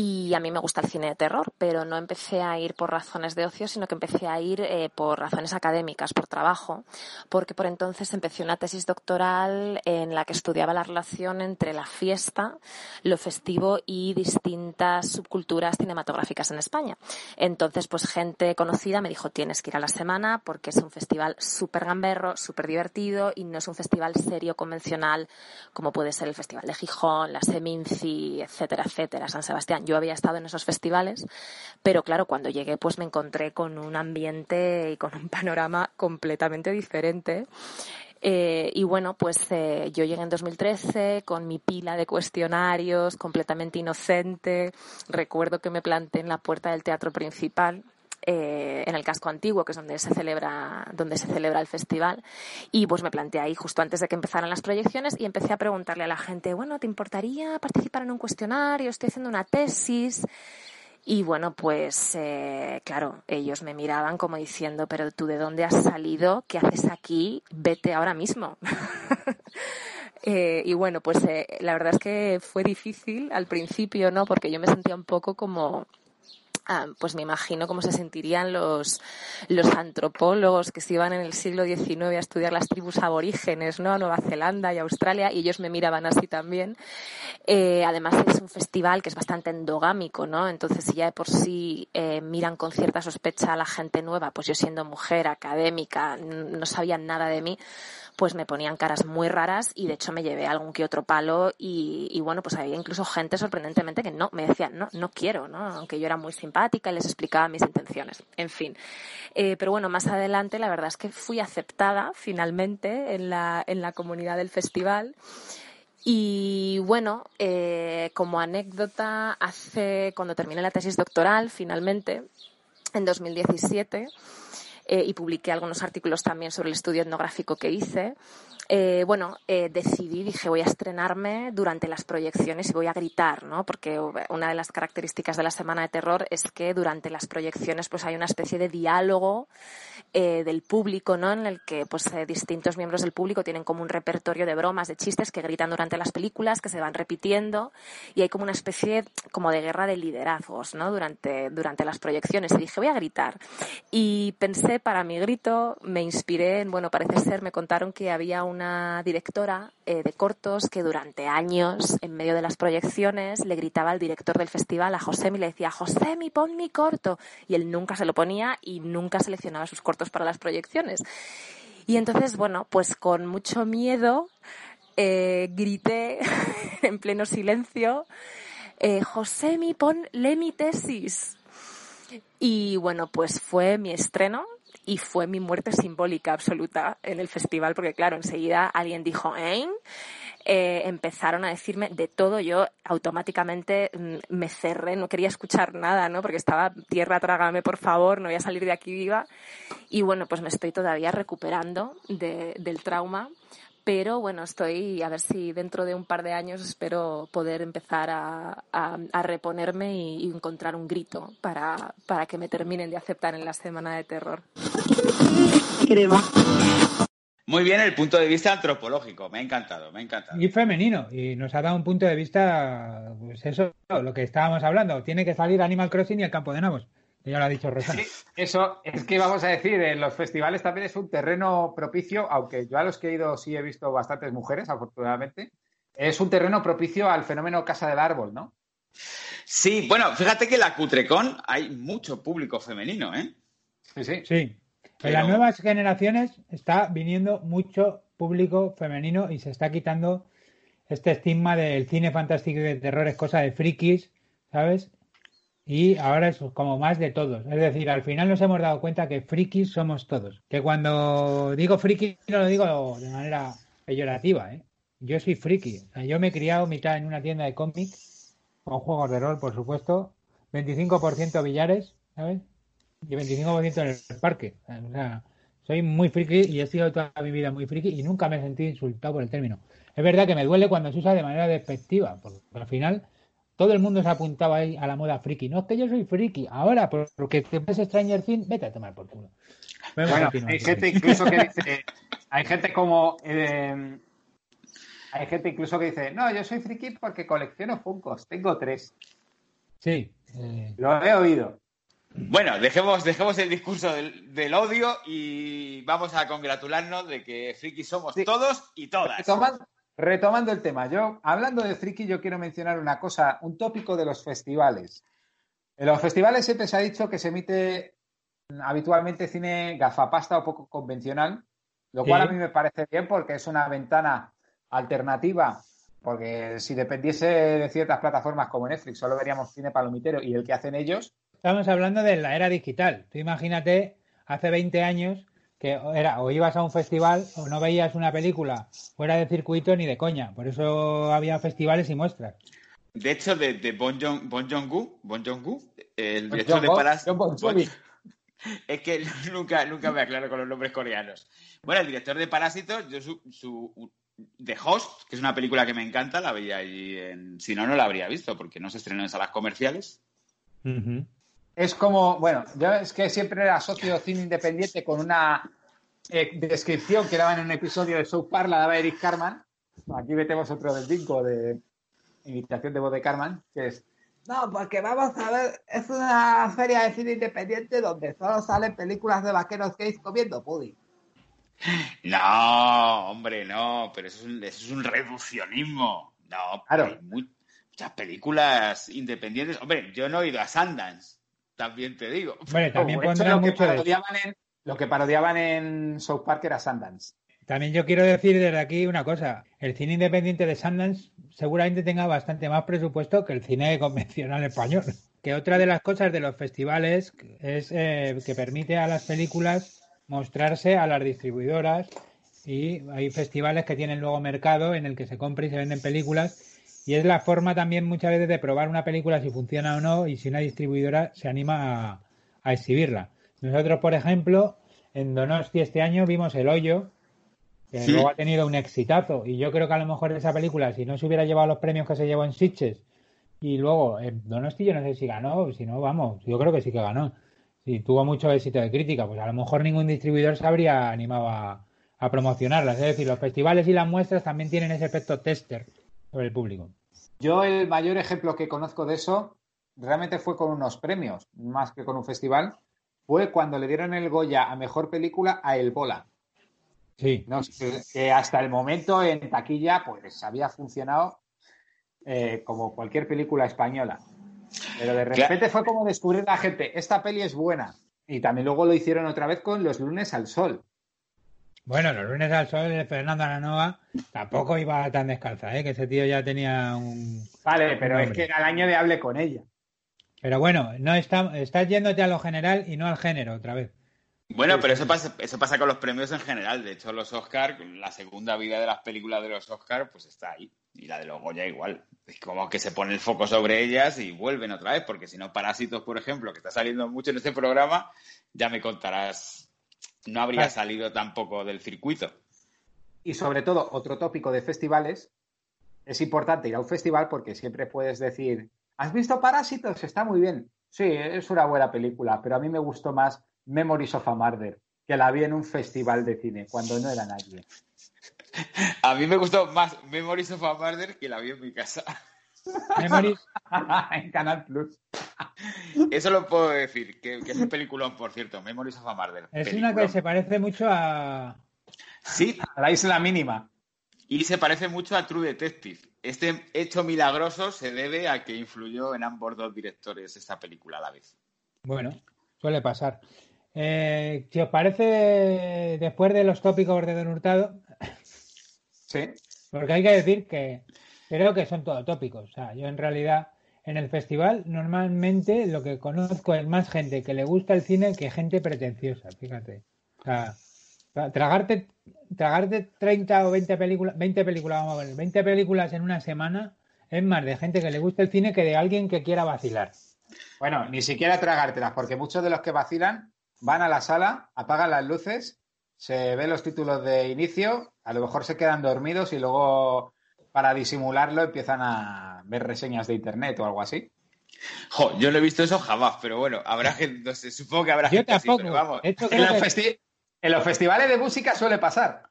y a mí me gusta el cine de terror, pero no empecé a ir por razones de ocio, sino que empecé a ir eh, por razones académicas, por trabajo, porque por entonces empecé una tesis doctoral en la que estudiaba la relación entre la fiesta, lo festivo y distintas subculturas cinematográficas en España. Entonces, pues gente conocida me dijo, tienes que ir a la semana porque es un festival súper gamberro, súper divertido y no es un festival serio, convencional, como puede ser el Festival de Gijón, la Seminci, etcétera, etcétera, San Sebastián. Yo había estado en esos festivales, pero claro, cuando llegué pues me encontré con un ambiente y con un panorama completamente diferente. Eh, y bueno, pues eh, yo llegué en 2013 con mi pila de cuestionarios, completamente inocente. Recuerdo que me planté en la puerta del teatro principal eh, en el casco antiguo, que es donde se celebra, donde se celebra el festival. Y pues me planteé ahí justo antes de que empezaran las proyecciones y empecé a preguntarle a la gente, bueno, ¿te importaría participar en un cuestionario? Estoy haciendo una tesis. Y bueno, pues eh, claro, ellos me miraban como diciendo, pero tú de dónde has salido, qué haces aquí, vete ahora mismo. [laughs] Eh, y bueno, pues la verdad es que fue difícil al principio, ¿no? Porque yo me sentía un poco como pues me imagino cómo se sentirían los, los antropólogos que se iban en el siglo XIX a estudiar las tribus aborígenes, ¿no? A Nueva Zelanda y Australia, y ellos me miraban así también. Eh, además es un festival que es bastante endogámico, ¿no? Entonces si ya de por sí eh, miran con cierta sospecha a la gente nueva, pues yo siendo mujer, académica, no sabían nada de mí, pues me ponían caras muy raras y de hecho me llevé algún que otro palo y, y bueno, pues había incluso gente sorprendentemente que no, me decía, no, no quiero, ¿no? Aunque yo era muy simpática y les explicaba mis intenciones. En fin. Eh, pero bueno, más adelante la verdad es que fui aceptada finalmente en la, en la comunidad del festival. Y bueno, eh, como anécdota, hace, cuando terminé la tesis doctoral, finalmente, en 2017, eh, y publiqué algunos artículos también sobre el estudio etnográfico que hice. Eh, bueno, eh, decidí, dije, voy a estrenarme durante las proyecciones y voy a gritar, ¿no? Porque una de las características de la Semana de Terror es que durante las proyecciones pues hay una especie de diálogo del público, ¿no? En el que pues distintos miembros del público tienen como un repertorio de bromas, de chistes que gritan durante las películas, que se van repitiendo y hay como una especie como de guerra de liderazgos, ¿no? Durante, durante las proyecciones. Y dije, voy a gritar. Y pensé para mi grito, me inspiré en, bueno, parece ser, me contaron que había una directora eh, de cortos que durante años, en medio de las proyecciones, le gritaba al director del festival, a José, y le decía, José, mi pon mi corto. Y él nunca se lo ponía y nunca seleccionaba sus cortos para las proyecciones. Y entonces, bueno, pues con mucho miedo eh, grité [laughs] en pleno silencio, eh, Josemi, pon mi tesis. Y bueno, pues fue mi estreno y fue mi muerte simbólica absoluta en el festival, porque claro, enseguida alguien dijo, ¿eh? Empezaron a decirme de todo. Yo automáticamente mm, me cerré, no quería escuchar nada, ¿no? Porque estaba, tierra, trágame, por favor, no voy a salir de aquí viva. Y bueno, pues me estoy todavía recuperando del trauma. Pero bueno, estoy a ver si dentro de un par de años espero poder empezar a, a, reponerme y, y, encontrar un grito para, para que me terminen de aceptar en la semana de terror. Muy bien el punto de vista antropológico, me ha encantado, me ha encantado. Y femenino, y nos ha dado un punto de vista, pues eso, lo que estábamos hablando, tiene que salir Animal Crossing y el campo de Nabos. Ya lo ha dicho Rosana. Sí, eso es que vamos a decir, en los festivales también es un terreno propicio, aunque yo a los que he ido sí he visto bastantes mujeres, afortunadamente, es un terreno propicio al fenómeno Casa del Árbol, ¿no? Sí, bueno, fíjate que en la Cutrecon hay mucho público femenino, ¿eh? Sí, sí. Sí, en las nuevas generaciones está viniendo mucho público femenino y se está quitando este estigma del cine fantástico y de terror es cosa de frikis, ¿sabes? Y ahora es como más de todos. Es decir, al final nos hemos dado cuenta que frikis somos todos. Que cuando digo friki no lo digo de manera peyorativa, ¿eh? Yo soy friki. yo me he criado mitad en una tienda de cómics, con juegos de rol, por supuesto. 25% billares, ¿sabes? y 25% en el parque. O sea, soy muy friki y he sido toda mi vida muy friki y nunca me he sentido insultado por el término. Es verdad que me duele cuando se usa de manera despectiva, porque al final todo el mundo se apuntaba ahí a la moda friki. No es que yo soy friki, ahora porque te ves Stranger Things, vete a tomar por culo. bueno, hay gente incluso que dice, hay gente como, eh, hay gente incluso que dice, no, yo soy friki porque colecciono Funkos, tengo tres. Sí. Eh... Lo he oído. Bueno, dejemos, dejemos el discurso del, odio y vamos a congratularnos de que friki somos todos y todas. Retomando, el tema, yo, hablando de friki, yo quiero mencionar una cosa, un tópico de los festivales. En los festivales siempre se ha dicho que se emite habitualmente cine gafapasta o poco convencional, lo cual a mí me parece bien porque es una ventana alternativa, porque si dependiese de ciertas plataformas como Netflix, solo veríamos cine palomitero y el que hacen ellos, Estamos hablando de la era digital. Tú imagínate hace 20 años que era o ibas a un festival o no veías una película fuera de circuito ni de coña. Por eso había festivales y muestras. De hecho, de, de Bon Jong-gu, bon Jong el director de Parásitos... es que [laughs] nunca, nunca me aclaro con los nombres coreanos. Bueno, el director de Parásitos, yo su, su The Host, que es una película que me encanta, la veía allí en... Si no, no la habría visto, porque no se estrenó en salas comerciales es como, bueno, yo es que siempre asocio cine independiente con una eh, descripción que daban en un episodio de South Park, la daba Eric Carman. Aquí metemos otro del disco de imitación de voz de Carman, que es no, porque vamos a ver, es una feria de cine independiente donde solo salen películas de vaqueros gays comiendo pudding. No, hombre, no, pero eso es un, eso es un reduccionismo. No, claro. hay muchas películas independientes. Hombre, yo no he ido a Sundance también te digo. Bueno, también lo, que parodiaban en, lo que parodiaban en South Park era Sundance. También yo quiero decir desde aquí una cosa. El cine independiente de Sundance seguramente tenga bastante más presupuesto que el cine convencional español. Que otra de las cosas de los festivales es eh, que permite a las películas mostrarse a las distribuidoras y hay festivales que tienen luego mercado en el que se compra y se venden películas y es la forma también muchas veces de probar una película si funciona o no y si una distribuidora se anima a, exhibirla. Nosotros, por ejemplo, en Donosti este año vimos El Hoyo, que luego ha tenido un exitazo. Y yo creo que a lo mejor esa película, si no se hubiera llevado los premios que se llevó en Sitges, y luego en Donosti yo no sé si ganó, si no, vamos, yo creo que sí que ganó. Si tuvo mucho éxito de crítica, pues a lo mejor ningún distribuidor se habría animado a, a promocionarlas. Es decir, los festivales y las muestras también tienen ese efecto tester sobre el público. Yo el mayor ejemplo que conozco de eso realmente fue con unos premios, más que con un festival, fue cuando le dieron el Goya a Mejor Película a El Bola. Sí. que, hasta el momento en taquilla pues había funcionado eh, como cualquier película española. Pero de repente fue como descubrir a la gente, esta peli es buena. Y también luego lo hicieron otra vez con Los lunes al sol. Bueno, los lunes al sol de Fernando Aranoa tampoco iba tan descalza, ¿eh? que ese tío ya tenía un. Vale, pero un es que era el año de hable con ella. Pero bueno, no está, estás yéndote a lo general y no al género otra vez. Bueno, pero eso pasa, eso pasa con los premios en general. De hecho, los Oscar, la segunda vida de las películas de los Oscar, pues está ahí. Y la de los Goya igual. Es como que se pone el foco sobre ellas y vuelven otra vez, porque si no, Parásitos, por ejemplo, que está saliendo mucho en este programa, ya me contarás, no habría Claro. salido tampoco del circuito. Y sobre todo, otro tópico de festivales, es importante ir a un festival porque siempre puedes decir, ¿has visto Parásitos? Está muy bien. Sí, es una buena película, pero a mí me gustó más Memories of a Murder, que la vi en un festival de cine, cuando no era nadie. [laughs] A mí me gustó más Memories of a Murder que la vi en mi casa. Memories, [laughs] en Canal Plus. Eso lo puedo decir, que, que es un peliculón, por cierto, Memories of a Murder. es una que se parece mucho a. Sí, A la isla mínima. Y se parece mucho a True Detective. Este hecho milagroso se debe a que influyó en ambos dos directores esta película a la vez. Bueno, suele pasar. Eh, si os parece, después de los tópicos de Don Hurtado, Sí. porque hay que decir que creo que son todo tópicos. O sea, yo en realidad en el festival normalmente lo que conozco es más gente que le gusta el cine que gente pretenciosa, fíjate. O sea, tra- tragarte, tragarte 30 o 20 películas, 20 películas, vamos a ver, 20 películas en una semana es más de gente que le gusta el cine que de alguien que quiera vacilar. Bueno, ni siquiera tragártelas, porque muchos de los que vacilan van a la sala, apagan las luces, se ven los títulos de inicio, a lo mejor se quedan dormidos y luego, para disimularlo, empiezan a ver reseñas de internet o algo así. Jo, yo no he visto eso jamás, pero bueno, habrá gente, no sé, supongo que habrá Yo gente así, tampoco. pero vamos. Esto En los, que- festi- en los festivales de música suele pasar.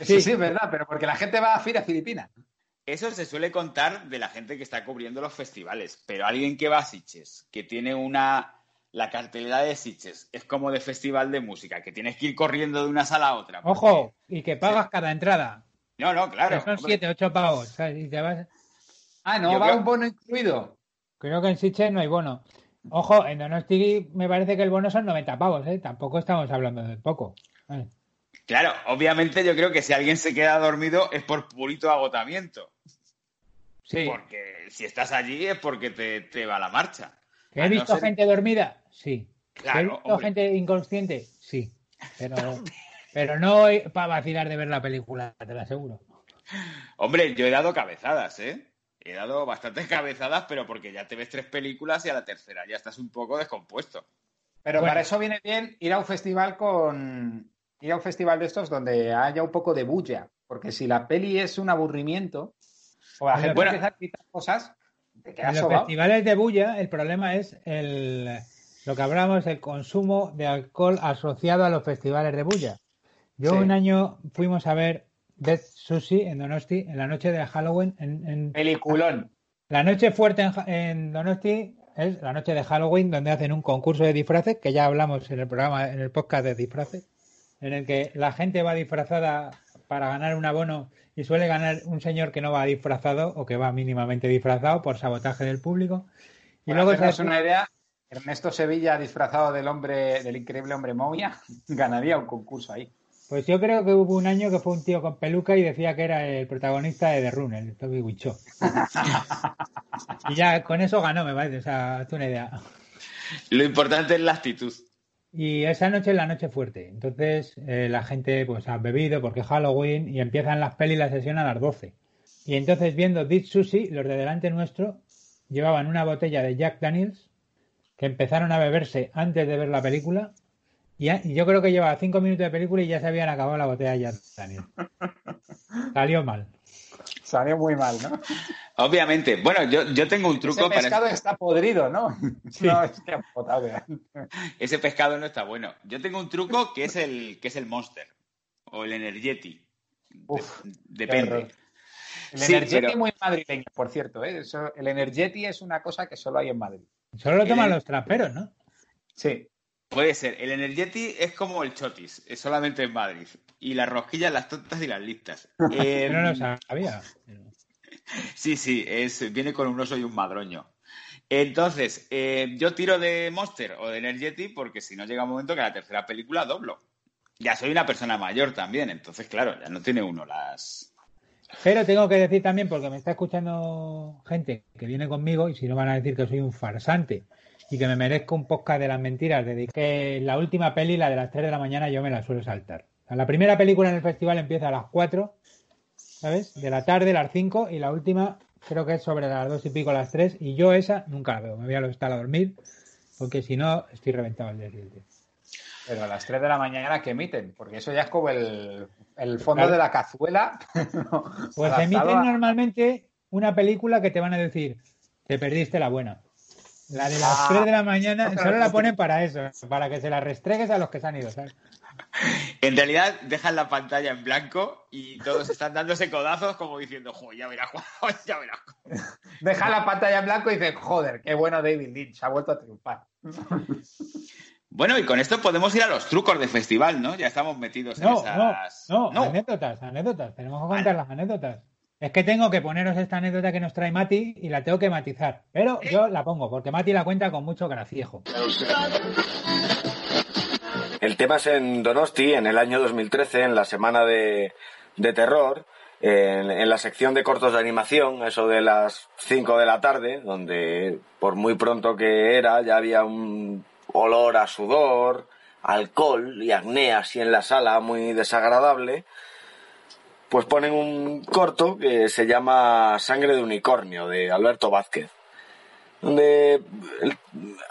Eso Sí. sí, es verdad, pero porque la gente va a Fira Filipina. Eso se suele contar de la gente que está cubriendo los festivales, pero alguien que va a Sitges, que tiene una... La cartelera de Sitges es como de festival de música, que tienes que ir corriendo de una sala a otra. porque- Ojo, y que pagas cada entrada. No, no, claro. son hombre. 7, 8 pavos. Ah, ¿no Yo va creo- un bono incluido? Creo que en Sitges no hay bono. Ojo, en Donosti me parece que el bono son 90 pavos, ¿eh? Tampoco estamos hablando de poco. Claro, obviamente yo creo que si alguien se queda dormido es por purito agotamiento. Sí. Porque si estás allí es porque te, te va la marcha. ¿Que A he no visto ser- gente dormida? Sí. ¿Que Claro, ¿He visto hombre. gente inconsciente? Sí. Pero, [laughs] pero no para vacilar de ver la película, te lo aseguro. Hombre, yo he dado cabezadas, ¿eh? He dado bastantes cabezadas, pero porque ya te ves tres películas y a la tercera ya estás un poco descompuesto. Pero Bueno. para eso viene bien ir a un festival con. ir a un festival de estos donde haya un poco de bulla. Porque si la peli es un aburrimiento, o la gente bueno. empieza a quitar cosas, te En los sobao. festivales de bulla, el problema es el, lo que hablamos, el consumo de alcohol asociado a los festivales de bulla. Yo Sí. un año fuimos a ver Death Sushi en Donosti en la noche de Halloween. En, en- Peliculón. La noche fuerte en, Donosti es la noche de Halloween donde hacen un concurso de disfraces, que ya hablamos en el programa, en el podcast de disfraces, en el que la gente va disfrazada para ganar un abono y suele ganar un señor que no va disfrazado o que va mínimamente disfrazado por sabotaje del público. Y Y luego luego se- una idea, Ernesto Sevilla disfrazado del hombre, del increíble hombre momia, [laughs] ganaría un concurso ahí. Pues yo creo que hubo un año que fue un tío con peluca y decía que era el protagonista de The Run, el Toby Wichó. y ya con eso ganó, me parece. O sea, hazte una idea. Lo importante es la actitud. Y esa noche es la noche fuerte. Entonces eh, la gente pues ha bebido porque es Halloween y empiezan las pelis la sesión a las 12. Y entonces viendo Deep Sushi, los de delante nuestro llevaban una botella de Jack Daniels que empezaron a beberse antes de ver la película. Y, ya- y yo creo que llevaba cinco minutos de película y ya se habían acabado la botella de Jack Daniels. [laughs] Salió mal. Salió muy mal, ¿no? Obviamente. Bueno, yo, yo tengo un truco Ese para... pescado está podrido, ¿no? [laughs] No, es que potable. [laughs] Ese pescado no está bueno. Yo tengo un truco que es el, que es el Monster. O el Energeti. Uf, depende. El Sí, Energeti pero- muy madrileño, por cierto. ¿eh? Eso- el Energeti es una cosa que solo hay en Madrid. Solo lo toman El- los traperos, ¿no? Sí. Puede ser. El Energeti es como el Chotis. Es solamente en Madrid. Y las rosquillas, las tontas y las listas. [laughs] Eh, no lo sabía. [laughs] Sí, sí, es, viene con un oso y un madroño. Entonces, eh, yo tiro de Monster o de Energeti porque si no llega un momento que la tercera película doblo. ya soy una persona mayor también, entonces, claro, ya no tiene uno las. Pero tengo que decir también, porque me está escuchando gente que viene conmigo, y si no van a decir que soy un farsante y que me merezco un podcast de las mentiras, de que la última peli, la de las 3 de la mañana, yo me la suelo saltar. la primera película en el festival empieza a las 4, ¿sabes? De la tarde, las 5, y la última creo que es sobre las 2 y pico, las 3, y yo esa nunca la veo, me voy a estar a dormir, porque si no, estoy reventado al día siguiente. Pero a las 3 de la mañana que emiten, porque eso ya es como el, fondo de la cazuela. pues [laughs] emiten normalmente una película que te van a decir, te perdiste la buena. La de las 3 ah. de la mañana solo la ponen para eso, para que se la restregues a los que se han ido, ¿sabes? En realidad dejan la pantalla en blanco y todos están dándose codazos como diciendo, joder, ya verás, [laughs] ya verás. Dejan la pantalla en blanco y dicen, joder, qué bueno David Lynch, ha vuelto a triunfar. Bueno, y con esto podemos ir a los trucos de festival, ¿no? Ya estamos metidos en esas... No, no, anécdotas, anécdotas. Tenemos que contar las anécdotas. Es que tengo que poneros esta anécdota que nos trae Mati y la tengo que matizar. Pero yo la pongo, porque Mati la cuenta con mucho graciejo. El tema es en Donosti, en el año 2013, en la semana de, terror, en, en, la sección de cortos de animación, eso de las 5 de la tarde, donde por muy pronto que era ya había un olor a sudor, alcohol y acné así en la sala, muy desagradable, pues ponen un corto que se llama Sangre de unicornio, de Alberto Vázquez, donde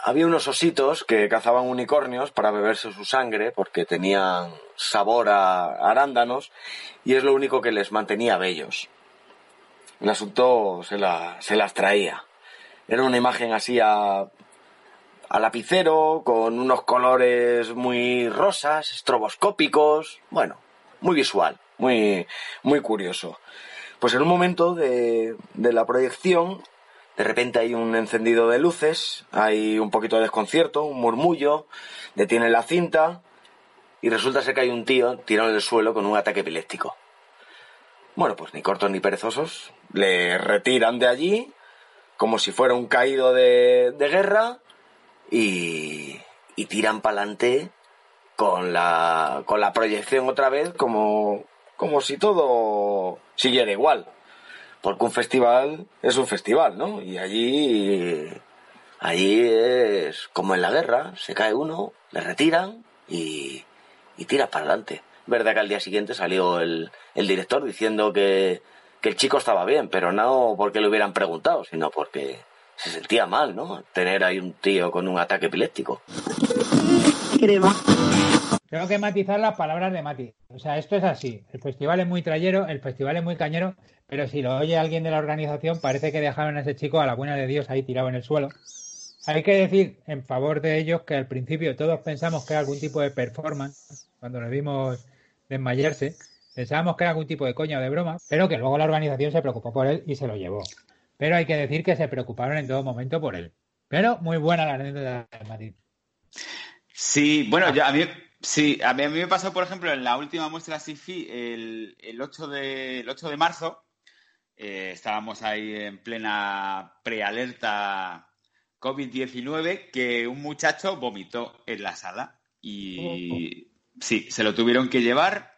había unos ositos que cazaban unicornios para beberse su sangre porque tenían sabor a arándanos y es lo único que les mantenía bellos. El asunto se, se las traía. Era una imagen así a a lapicero, con unos colores muy rosas, estroboscópicos, bueno, muy visual, muy, muy curioso. Pues en un momento de, de la proyección, de repente hay un encendido de luces, hay un poquito de desconcierto, un murmullo, detiene la cinta y resulta ser que hay un tío tirado en el suelo con un ataque epiléptico. Bueno, pues ni cortos ni perezosos, le retiran de allí como si fuera un caído de, de guerra y, tiran para adelante con la, con la proyección otra vez como, como si todo siguiera igual. Porque un festival es un festival, ¿no? Y allí, allí es como en la guerra, se cae uno, le retiran y, y tira para adelante. Verdad que al día siguiente salió el, el director diciendo que, que el chico estaba bien, pero no porque le hubieran preguntado, sino porque se sentía mal, ¿no? Tener ahí un tío con un ataque epiléptico. Tengo que matizar las palabras de Mati. O sea, esto es así. El festival es muy trayero, el festival es muy cañero, pero si lo oye alguien de la organización, parece que dejaron a ese chico a la buena de Dios ahí tirado en el suelo. Hay que decir en favor de ellos que al principio todos pensamos que era algún tipo de performance, cuando lo vimos desmayarse, pensábamos que era algún tipo de coña o de broma, pero que luego la organización se preocupó por él y se lo llevó. Pero hay que decir que se preocuparon en todo momento por él. Pero muy buena la anécdota de Madrid. Sí, bueno, a mí sí, a mí, me pasó, por ejemplo, en la última muestra SIFI, el, el, 8, de, 8 de marzo, eh, estábamos ahí en plena prealerta COVID-19, que un muchacho vomitó en la sala y sí, se lo tuvieron que llevar,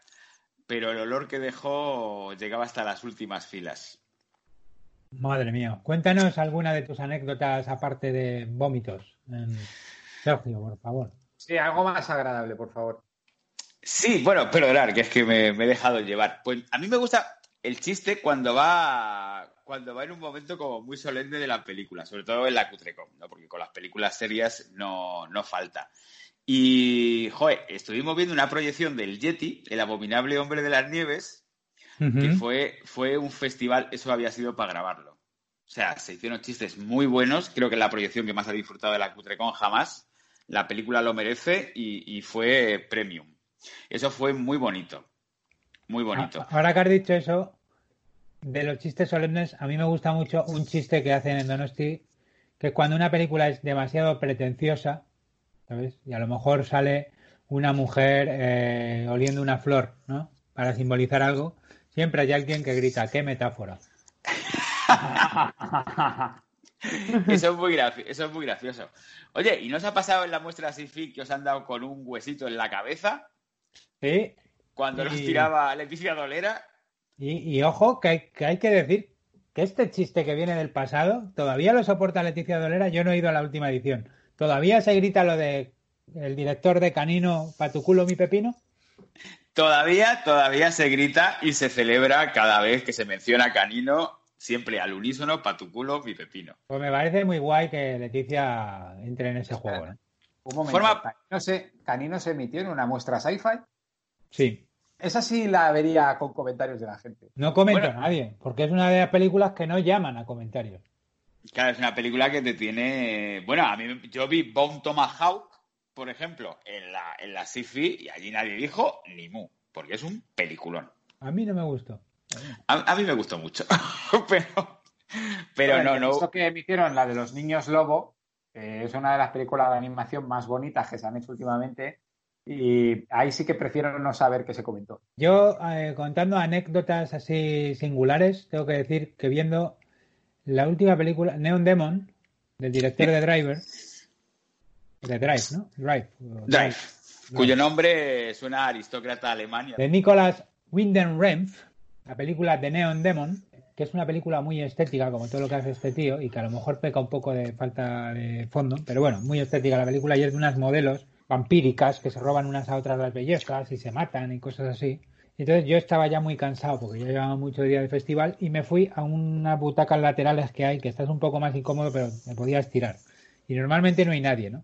pero el olor que dejó llegaba hasta las últimas filas. Madre mía. Cuéntanos alguna de tus anécdotas aparte de vómitos. Sergio, por favor. Sí, algo más agradable, por favor. Sí, bueno, perdonad, que es que me, he dejado llevar. Pues a mí me gusta el chiste cuando va cuando va en un momento como muy solemne de la película, sobre todo en la Cutrecom, ¿no? Porque con las películas serias no, no falta. Y, joder, estuvimos viendo una proyección del Yeti, el abominable hombre de las nieves, que fue, fue un festival, eso había sido para grabarlo. O sea, se hicieron chistes muy buenos, creo que la proyección que más ha disfrutado de la Cutrecon jamás. La película lo merece y, fue premium. Eso fue muy bonito. Muy bonito. Ahora que has dicho eso, de los chistes solemnes, a mí me gusta mucho un chiste que hacen en Donosti, que cuando una película es demasiado pretenciosa, ¿sabes? Y a lo mejor sale una mujer eh, oliendo una flor, ¿no? Para simbolizar algo. Siempre hay alguien que grita, qué metáfora. [laughs] [laughs] eso, es muy eso es muy gracioso. Oye, ¿y no os ha pasado en la muestra SIFI que os han dado con un huesito en la cabeza? Sí. Cuando los Y- tiraba Leticia Dolera. Y, y ojo, que hay, que hay que decir que este chiste que viene del pasado todavía lo soporta Leticia Dolera. Yo no he ido a la última edición. Todavía se grita lo de el director de Canino, pa' tu culo mi pepino. Todavía, todavía se grita y se celebra cada vez que se menciona Canino, siempre al unísono, pa' tu culo, mi pepino. Pues me parece muy guay que Leticia entre en ese juego. ¿no? Un momento. Forma- Canino, se, Canino se emitió en una muestra sci-fi. Sí. Esa sí la vería con comentarios de la gente. No comenta Bueno. nadie, porque es una de las películas que no llaman a comentarios. Claro, es una película que te tiene. Bueno, a mí me- yo vi Bone Tomahawk, por ejemplo, en la, en la sci-fi y allí nadie dijo ni mu, porque es un peliculón. A mí no me gustó. A, a mí me gustó mucho, [laughs] pero, pero Bueno, no, no. Esto que emitieron, la de los niños lobo, que es una de las películas de animación más bonitas que se han hecho últimamente. Y ahí sí que prefiero no saber qué se comentó. Yo, eh, contando anécdotas así singulares, tengo que decir que viendo la última película, Neon Demon, del director de Driver, de Drive, ¿no? Drive. Drive, cuyo nombre suena a aristócrata alemán. y- de Nicolas Winden Renf, la película de Neon Demon, que es una película muy estética, como todo lo que hace este tío, y que a lo mejor peca un poco de falta de fondo, pero bueno, muy estética la película y es de unas modelos vampíricas que se roban unas a otras las bellezas y se matan y cosas así. Entonces yo estaba ya muy cansado porque ya llevaba mucho día de festival y me fui a unas butacas laterales que hay, que estás un poco más incómodo, pero me podía estirar. Y normalmente no hay nadie, ¿no?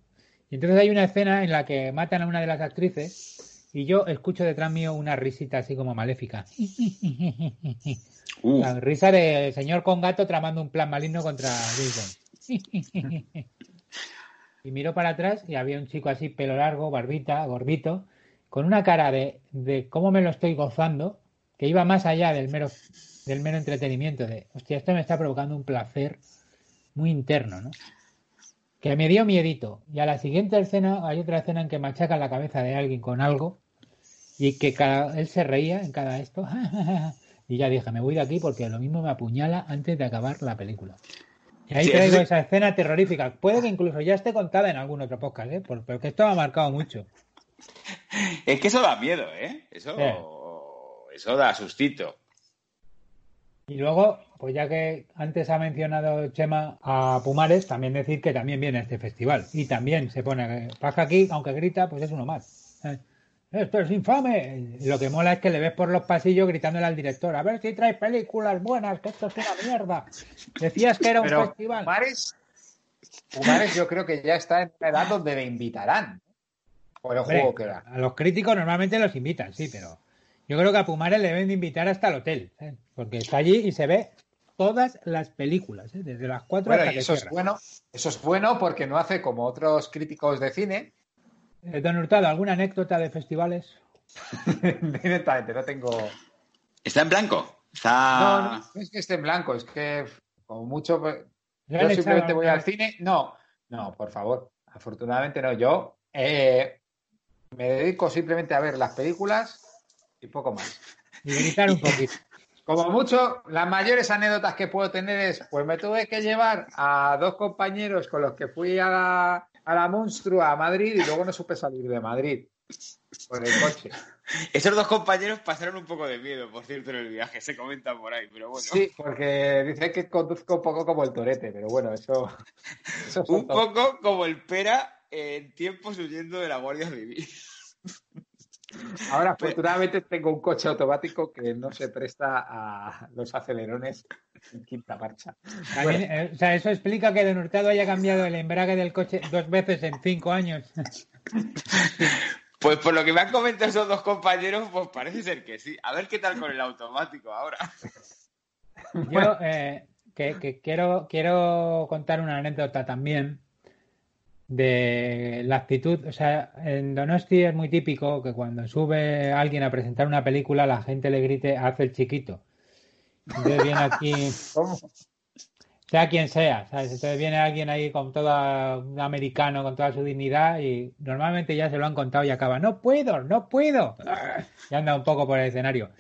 Y entonces hay una escena en la que matan a una de las actrices y yo escucho detrás mío una risita así como maléfica. Uh, La risa de señor con gato tramando un plan maligno contra Jason. y miro para atrás y había un chico así, pelo largo, barbita, gordito, con una cara de, de cómo me lo estoy gozando, que iba más allá del mero, del mero entretenimiento, de, hostia, esto me está provocando un placer muy interno, ¿no? Que me dio miedito. Y a la siguiente escena, hay otra escena en que machacan la cabeza de alguien con algo y que cada, él se reía en cada esto. [laughs] y ya dije, me voy de aquí porque lo mismo me apuñala antes de acabar la película. Y ahí Sí, traigo sí. esa escena terrorífica. Puede que incluso ya esté contada en algún otro podcast, ¿eh? Por- pero que esto me ha marcado mucho. es que eso da miedo, ¿eh? Eso, eso da sustito. Y luego, pues ya que antes ha mencionado Chema a Pumares, también decir que también viene a este festival. Y también se pone, pasa aquí, aunque grita, pues es uno más. Eh, Esto es infame. Y lo que mola es que le ves por los pasillos gritándole al director, a ver si traes películas buenas, que esto es una mierda. Decías que era un Pero festival. Pumares, Pumares yo creo que ya está en una edad donde le invitarán. Por el Hombre, juego que da. A los críticos normalmente los invitan, sí, pero yo creo que a Pumares le deben de invitar hasta el hotel, ¿eh? porque está allí y se ve todas las películas, ¿eh? desde las cuatro Bueno, hasta y que eso es bueno, eso es bueno porque no hace como otros críticos de cine. Eh, Don Hurtado, ¿alguna anécdota de festivales? [laughs] Directamente, no tengo. ¿Está en blanco? Está... No, no, no es que esté en blanco, es que como mucho. pues, ¿Le Yo simplemente voy al cine. No, no, por favor. Afortunadamente no. Yo eh, me dedico simplemente a ver las películas y poco más. [laughs] Y gritar un poquito. [laughs] Como mucho, las mayores anécdotas que puedo tener es, pues me tuve que llevar a dos compañeros con los que fui a la, a la monstrua a Madrid y luego no supe salir de Madrid por el coche. [laughs] Esos dos compañeros pasaron un poco de miedo, por cierto, en el viaje. Se comenta por ahí, pero bueno. Sí, porque dice que conduzco un poco como el torete, pero bueno, eso... eso Un poco como el Pera en tiempos huyendo de la Guardia Civil. Ahora, afortunadamente, tengo un coche automático que no se presta a los acelerones en quinta marcha. También, eh, o sea, eso explica que Don Hurtado haya cambiado el embrague del coche dos veces en cinco años. Pues por lo que me han comentado esos dos compañeros, pues parece ser que sí. A ver qué tal con el automático ahora. Yo eh, que, que quiero, quiero contar una anécdota también de la actitud. O sea, en Donosti es muy típico que cuando sube alguien a presentar una película, la gente le grite, hace el chiquito. Entonces viene aquí, [laughs] ¿Cómo? sea quien sea, ¿sabes? Entonces viene alguien ahí con todo un americano, con toda su dignidad y normalmente ya se lo han contado y acaba, no puedo, no puedo. Y anda un poco por el escenario.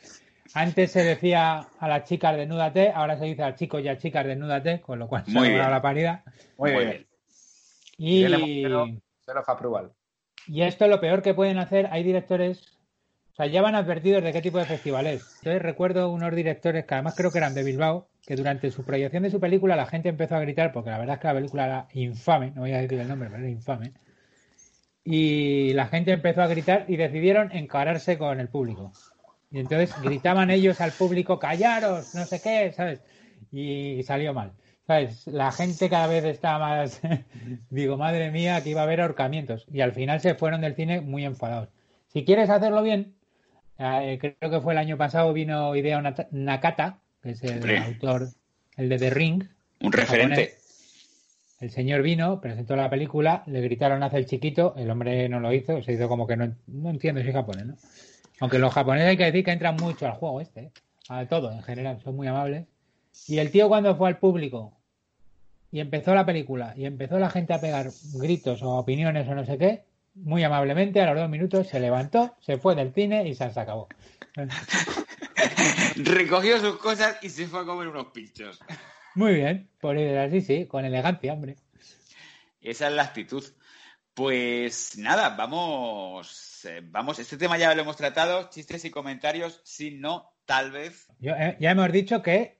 Antes se decía a las chicas desnúdate, ahora se dice a chicos y a chicas desnúdate, con lo cual se ha la paridad. Muy, Muy bien. bien. Y, esto es lo peor que pueden hacer. Hay directores, sea, ya van advertidos de qué tipo de festival es. Entonces recuerdo unos directores que además creo que eran de Bilbao, que durante su proyección de su película la gente empezó a gritar, porque la verdad es que la película era infame, no voy a decir el nombre, pero era infame. Y la gente empezó a gritar y decidieron encararse con el público. Y entonces gritaban ellos al público, callaros, no sé qué, ¿sabes? Y salió mal. ¿Sabes? La gente cada vez está más. [laughs] Digo, madre mía, aquí iba a haber ahorcamientos. Y al final se fueron del cine muy enfadados. Si quieres hacerlo bien, eh, creo que fue el año pasado, vino Idea Nakata, que es el Hombre. autor, el de The Ring. Un referente. japonés. El señor vino, presentó la película, le gritaron hace el chiquito, el hombre no lo hizo, se hizo como que no, no entiendo si japonés, ¿no? Aunque los japoneses hay que decir que entran mucho al juego este, ¿eh? a todo en general, son muy amables. Y el tío cuando fue al público y empezó la película y empezó la gente a pegar gritos o opiniones o no sé qué, muy amablemente a los dos minutos se levantó, se fue del cine y se acabó. [laughs] Recogió sus cosas y se fue a comer unos pinchos. Muy bien, por ir así, sí, con elegancia, hombre. Esa es la actitud. Pues nada, vamos, eh, vamos. Este tema ya lo hemos tratado. Chistes y comentarios. Si no, tal vez. Yo, eh, ya hemos dicho que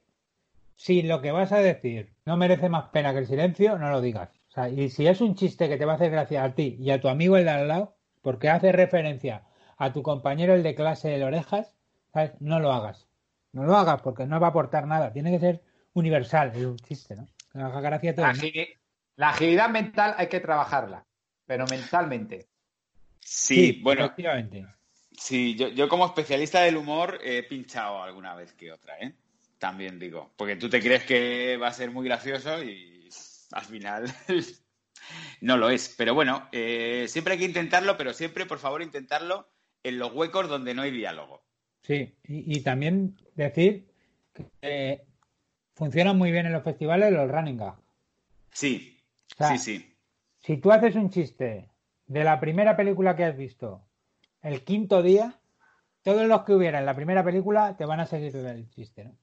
si lo que vas a decir no merece más pena que el silencio, no lo digas. O sea, y si es un chiste que te va a hacer gracia a ti y a tu amigo el de al lado, porque hace referencia a tu compañero el de clase de orejas, ¿sabes? no lo hagas. No lo hagas porque no va a aportar nada. Tiene que ser universal el chiste, ¿no? Que haga gracia a la agilidad mental hay que trabajarla, pero mentalmente. Sí, bueno, Efectivamente. sí, yo, yo como especialista del humor he pinchado alguna vez que otra, ¿eh? También digo. Porque tú te crees que va a ser muy gracioso y al final [laughs] no lo es. Pero bueno, eh, siempre hay que intentarlo, pero siempre, por favor, intentarlo en los huecos donde no hay diálogo. Sí, y, y también decir que eh, funcionan muy bien en los festivales los running gag. Sí, O sea, sí, sí. Si tú haces un chiste de la primera película que has visto el quinto día, todos los que hubiera en la primera película te van a seguir el chiste, ¿no?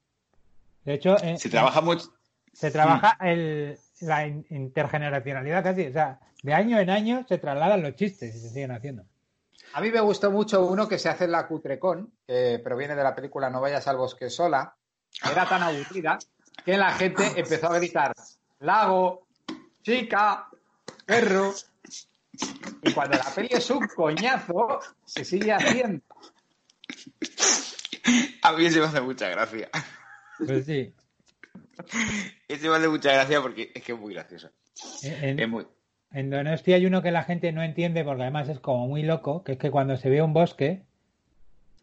De hecho, eh, Se trabaja mucho. se trabaja el- la in- intergeneracionalidad casi, o sea, de año en año se trasladan los chistes y se siguen haciendo. A mí me gustó mucho uno que se hace en la Cutrecon, que proviene de la película No vayas al bosque sola. Era tan aburrida que la gente empezó a gritar lago, chica, perro. Y cuando la peli es un coñazo, se sigue haciendo. A mí se me hace mucha gracia. Pues sí. Ese hace mucha gracia porque es que es muy gracioso. En, Es muy... en Donosti hay uno que la gente no entiende porque además es como muy loco, que es que cuando se ve un bosque,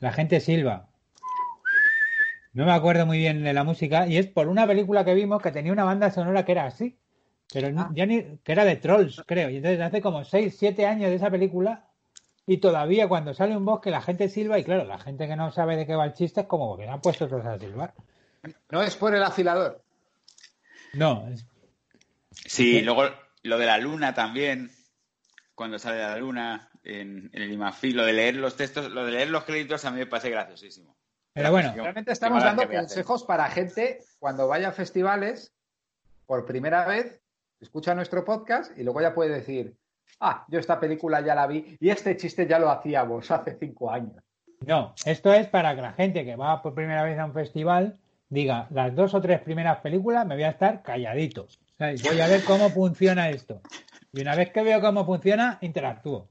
la gente silba. No me acuerdo muy bien de la música y es por una película que vimos que tenía una banda sonora que era así, pero ya ni que era de Trolls, creo. Y entonces hace como 6, 7 años de esa película y todavía cuando sale un bosque la gente silba y claro, la gente que no sabe de qué va el chiste es como que han puesto todos a silbar. No es por el afilador. No, es- Sí, luego lo de la luna también, cuando sale la luna en, en el IMAFI, lo de leer los textos, lo de leer los créditos a mí me parece graciosísimo. pero bueno, Realmente estamos dando consejos para gente cuando vaya a festivales por primera vez, escucha nuestro podcast y luego ya puede decir, ah, yo esta película ya la vi y este chiste ya lo hacíamos hace cinco años. No, esto es para que la gente que va por primera vez a un festival diga las dos o tres primeras películas me voy a estar calladito. ¿sabes? Voy a ver cómo funciona esto. Y una vez que veo cómo funciona, interactúo.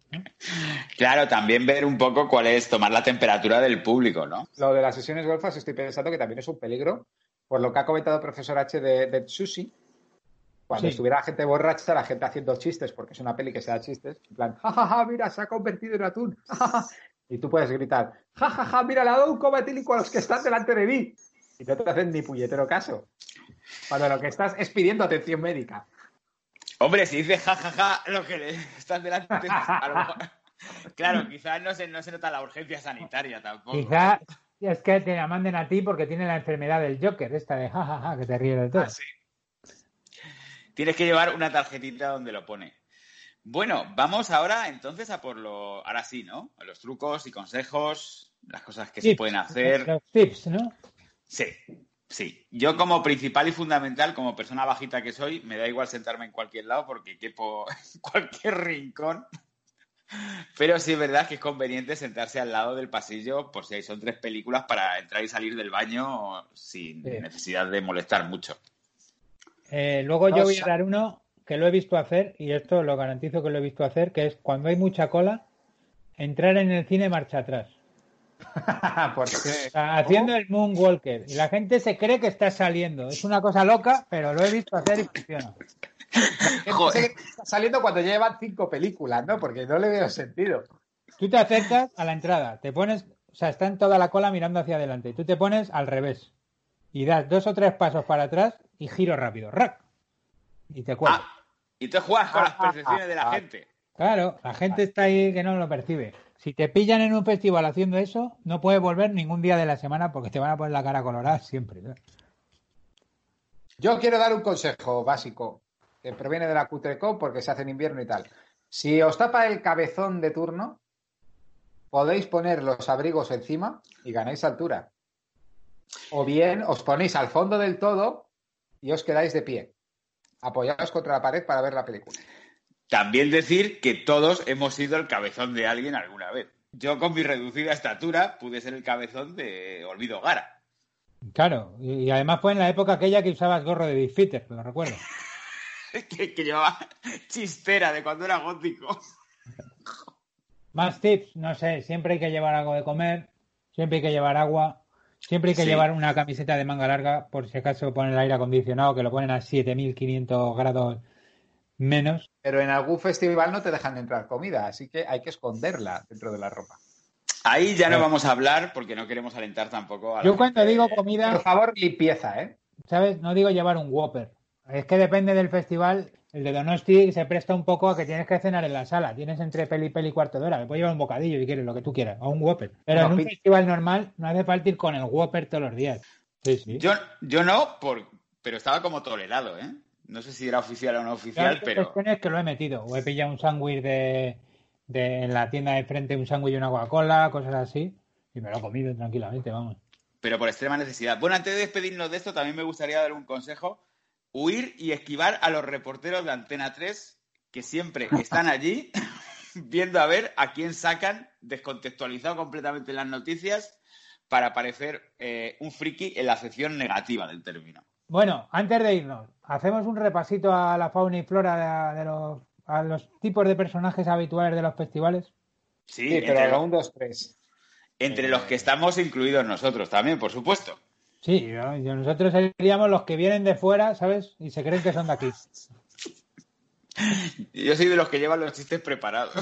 Claro, también ver un poco cuál es tomar la temperatura del público, ¿no? Lo de las sesiones golfas estoy pensando que también es un peligro, por lo que ha comentado el profesor H de, de Sushi. Cuando Sí. estuviera gente borracha, la gente haciendo chistes, porque es una peli que se da chistes, en plan, jajaja, mira, se ha convertido en atún. jajaja". Y tú puedes gritar, jajaja, mira, le ha dado un coma etílico a los que están delante de mí. Y no te hacen ni puñetero caso. Cuando lo que estás es pidiendo atención médica. Hombre, si dices jajaja, lo que le estás delante, a lo mejor... [laughs] Claro, quizás no se, no se nota la urgencia sanitaria tampoco. Quizá es que te la manden a ti porque tiene la enfermedad del Joker, esta de jajaja, que te ríes de todo. Ah, sí. Tienes que llevar una tarjetita donde lo pone. Bueno, vamos ahora entonces a por lo. Ahora sí, ¿no? A los trucos y consejos, las cosas que se pueden hacer. Los tips, ¿no? Sí, sí. Yo como principal y fundamental, como persona bajita que soy, me da igual sentarme en cualquier lado porque quepo [laughs] en cualquier rincón. Pero sí es verdad que es conveniente sentarse al lado del pasillo por si hay son tres películas para entrar y salir del baño sin Sí. necesidad de molestar mucho. Eh, luego yo voy a dar uno que lo he visto hacer, y esto lo garantizo que lo he visto hacer, que es cuando hay mucha cola, entrar en el cine marcha atrás. [laughs] Porque O sea, haciendo el Moonwalker. Y la gente se cree que está saliendo. Es una cosa loca, pero lo he visto hacer y funciona. [laughs] Joder. está saliendo cuando llevan cinco películas, ¿no? Porque no le veo sentido. Tú te acercas a la entrada, te pones, o sea, está en toda la cola mirando hacia adelante. Y tú te pones al revés. Y das dos o tres pasos para atrás y giro rápido. ¡Rac! Y te cuelgas. Ah, y tú juegas con las percepciones de la Ah, gente. Claro, la gente está ahí que no lo percibe. Si te pillan en un festival haciendo eso, no puedes volver ningún día de la semana porque te van a poner la cara colorada siempre. Yo quiero dar un consejo básico que proviene de la Cutrecom porque se hace en invierno y tal. Si os tapa el cabezón de turno, podéis poner los abrigos encima y ganáis altura. O bien os ponéis al fondo del todo y os quedáis de pie, apoyados contra la pared para ver la película. También decir que todos hemos sido el cabezón de alguien alguna vez. Yo con mi reducida estatura pude ser el cabezón de Olvido Gara. Claro, y, además fue en la época aquella que usabas gorro de Big Fitter, lo recuerdo. [laughs] que, que llevaba chistera de cuando era gótico. Más tips, no sé, siempre hay que llevar algo de comer, siempre hay que llevar agua, siempre hay que Sí. llevar una camiseta de manga larga por si acaso ponen el aire acondicionado que lo ponen a 7500 grados menos. Pero en algún festival no te dejan entrar comida, así que hay que esconderla dentro de la ropa. Ahí ya no Eh. vamos a hablar porque no queremos alentar tampoco a la Yo cuando gente. digo comida, Por favor, limpieza, ¿eh? ¿sabes? No digo llevar un Whopper. Es que depende del festival. El de Donosti se presta un poco a que tienes que cenar en la sala. Tienes entre peli y peli y cuarto de hora. Le puedes llevar un bocadillo si quieres, lo que tú quieras, o un Whopper. Pero No, en un festival normal no hace falta ir con el Whopper todos los días. Sí, sí. Yo, yo no, por, pero estaba como tolerado, ¿eh? No sé si era oficial o no oficial, Yo pero cuestiones que lo he metido. O he pillado un sándwich de, de- en la tienda de frente, un sándwich y una Coca-Cola, cosas así. Y me lo he comido tranquilamente, vamos. pero por extrema necesidad. Bueno, antes de despedirnos de esto, también me gustaría dar un consejo. Huir y esquivar a los reporteros de Antena 3 que siempre [laughs] están allí [laughs] viendo a ver a quién sacan descontextualizado completamente las noticias para parecer eh, un friki en la acepción negativa del término. Bueno, antes de irnos, hacemos un repasito a la fauna y flora de, de los, a los tipos de personajes habituales de los festivales. Sí, Sí, pero entre, 1, 2, 3. entre los que estamos incluidos nosotros también, por supuesto. Sí, nosotros seríamos los que vienen de fuera, ¿sabes? Y se creen que son de aquí. [laughs] Yo soy de los que llevan los chistes preparados.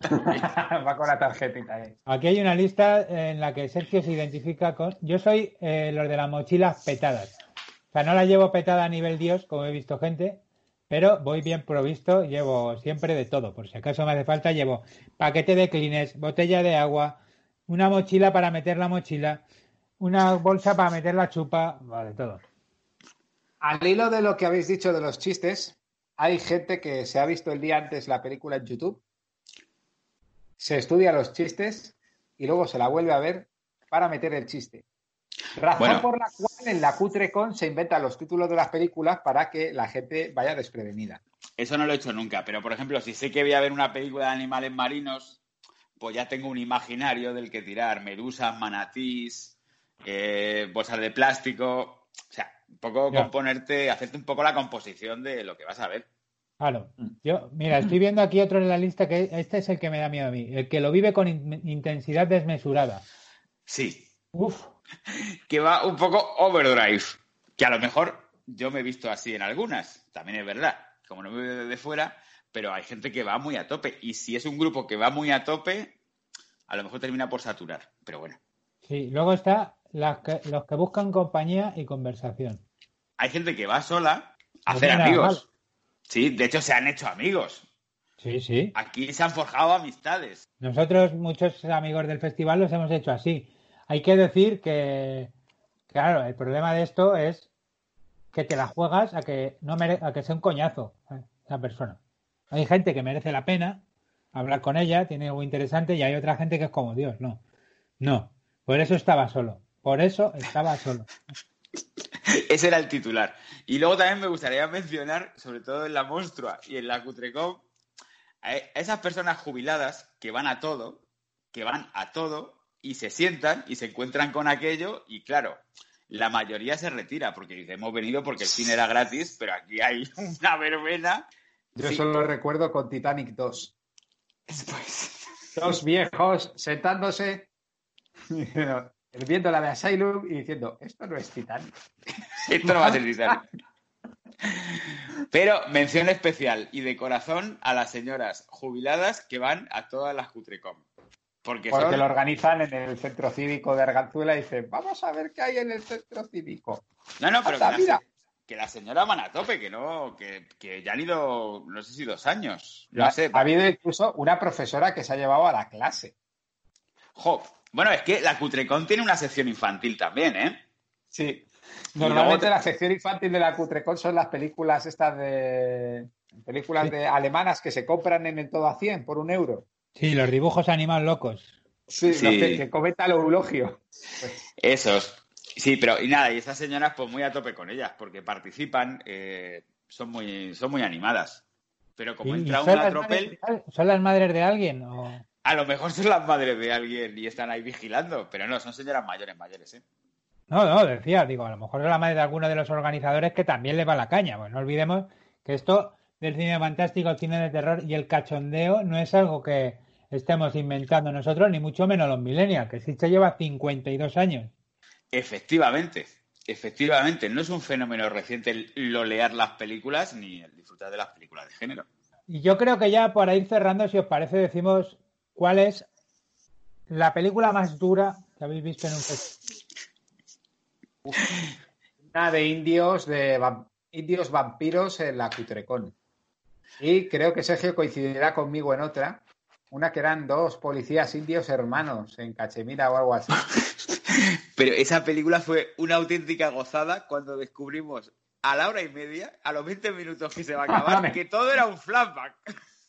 [laughs] Va con la tarjetita ahí. Aquí hay una lista en la que Sergio se identifica con. Yo soy eh, los de las mochilas petadas. Sea, no las llevo petada a nivel Dios, como he visto gente, pero voy bien provisto. Llevo siempre de todo. Por si acaso me hace falta, llevo paquete de clines, botella de agua, una mochila para meter la mochila, una bolsa para meter la chupa, va, de todo. Al hilo de lo que habéis dicho de los chistes, hay gente que se ha visto el día antes la película en YouTube, se estudia los chistes y luego se la vuelve a ver para meter el chiste. Razón Bueno. por la cual en la Cutrecon se inventan los títulos de las películas para que la gente vaya desprevenida. Eso no lo he hecho nunca, pero por ejemplo, si sé que voy a ver una película de animales marinos, pues ya tengo un imaginario del que tirar. Medusas, manatís, eh, bolsas de plástico. O sea, un poco Ya. componerte, hacerte un poco la composición de lo que vas a ver. Claro. Yo, mira, estoy viendo aquí otro en la lista que este es el que me da miedo a mí, el que lo vive con in- intensidad desmesurada. Sí, Uf, que va un poco overdrive. Que a lo mejor yo me he visto así en algunas, también es verdad. Como no me veo desde fuera, pero hay gente que va muy a tope. Y si es un grupo que va muy a tope, a lo mejor termina por saturar. Pero bueno. Sí, luego está las que- los que buscan compañía y conversación. hay gente que va sola a No hacer amigos. Sí, de hecho se han hecho amigos. Sí, sí. Aquí se han forjado amistades. Nosotros, muchos amigos del festival, los hemos hecho así. Hay que decir que, claro, el problema de esto es que te la juegas a que no mere- a que sea un coñazo eh, la persona. Hay gente que merece la pena hablar con ella, tiene algo interesante, y hay otra gente que es como Dios, no. No. Por eso estaba solo. Por eso estaba solo. [laughs] Ese era el titular. Y luego también me gustaría mencionar, sobre todo en la Monstrua y en la Cutrecom, a esas personas jubiladas que van a todo, que van a todo y se sientan y se encuentran con aquello y claro, la mayoría se retira porque dice, hemos venido porque el cine era gratis, pero aquí hay [laughs] una verbena. Yo Sí. solo recuerdo con Titanic 2. Pues, Dos viejos sentándose, [laughs] viendo la de Asylum y diciendo, esto no es Titanic. [laughs] esto no va a ser Titanic. Pero mención especial y de corazón a las señoras jubiladas que van a todas las Cutrecom. Porque lo organizan en el centro cívico de Arganzuela y dicen, vamos a ver qué hay en el centro cívico. No, no, pero que, la, mira. que la señora van a tope, que no, que, que ya han ido, no sé si dos años. Ha- No sé. ha habido incluso una profesora que se ha llevado a la clase. Jo, Bueno, es que la Cutrecon tiene una sección infantil también, ¿eh? Sí. Normalmente la sección infantil de la Cutrecon son las películas estas de películas Sí. de alemanas que se compran en el todo a 100 por un euro. Sí, los dibujos animados locos. Sí, Sí. los que, que comenta el eulogio. Esos. Sí, pero y nada, y estas señoras pues muy a tope con ellas, porque participan, eh, son muy, son muy animadas. Pero como ¿Y- y entra son una las tropel, madres de al- ¿Son las madres de alguien? o- a lo mejor son las madres de alguien y están ahí vigilando, pero no, son señoras mayores, mayores, ¿eh? No, no, decía, digo, a lo mejor es la madre de alguno de los organizadores que también le va la caña. Pues no olvidemos que esto del cine fantástico, el cine de terror y el cachondeo no es algo que estemos inventando nosotros, ni mucho menos los millennials, que sí se lleva 52 años. Efectivamente, efectivamente, no es un fenómeno reciente el lolear las películas ni el disfrutar de las películas de género. Y yo creo que ya para ir cerrando, si os parece, decimos cuál es la película más dura que habéis visto en un festival. Una de indios, de indios vampiros en la Cutrecon. Y creo que Sergio coincidirá conmigo en otra. Una que eran dos policías indios hermanos en Cachemira o algo así. [laughs] Pero esa película fue una auténtica gozada cuando descubrimos a la hora y media, a los 20 minutos que se va a acabar, [laughs] que todo era un flashback.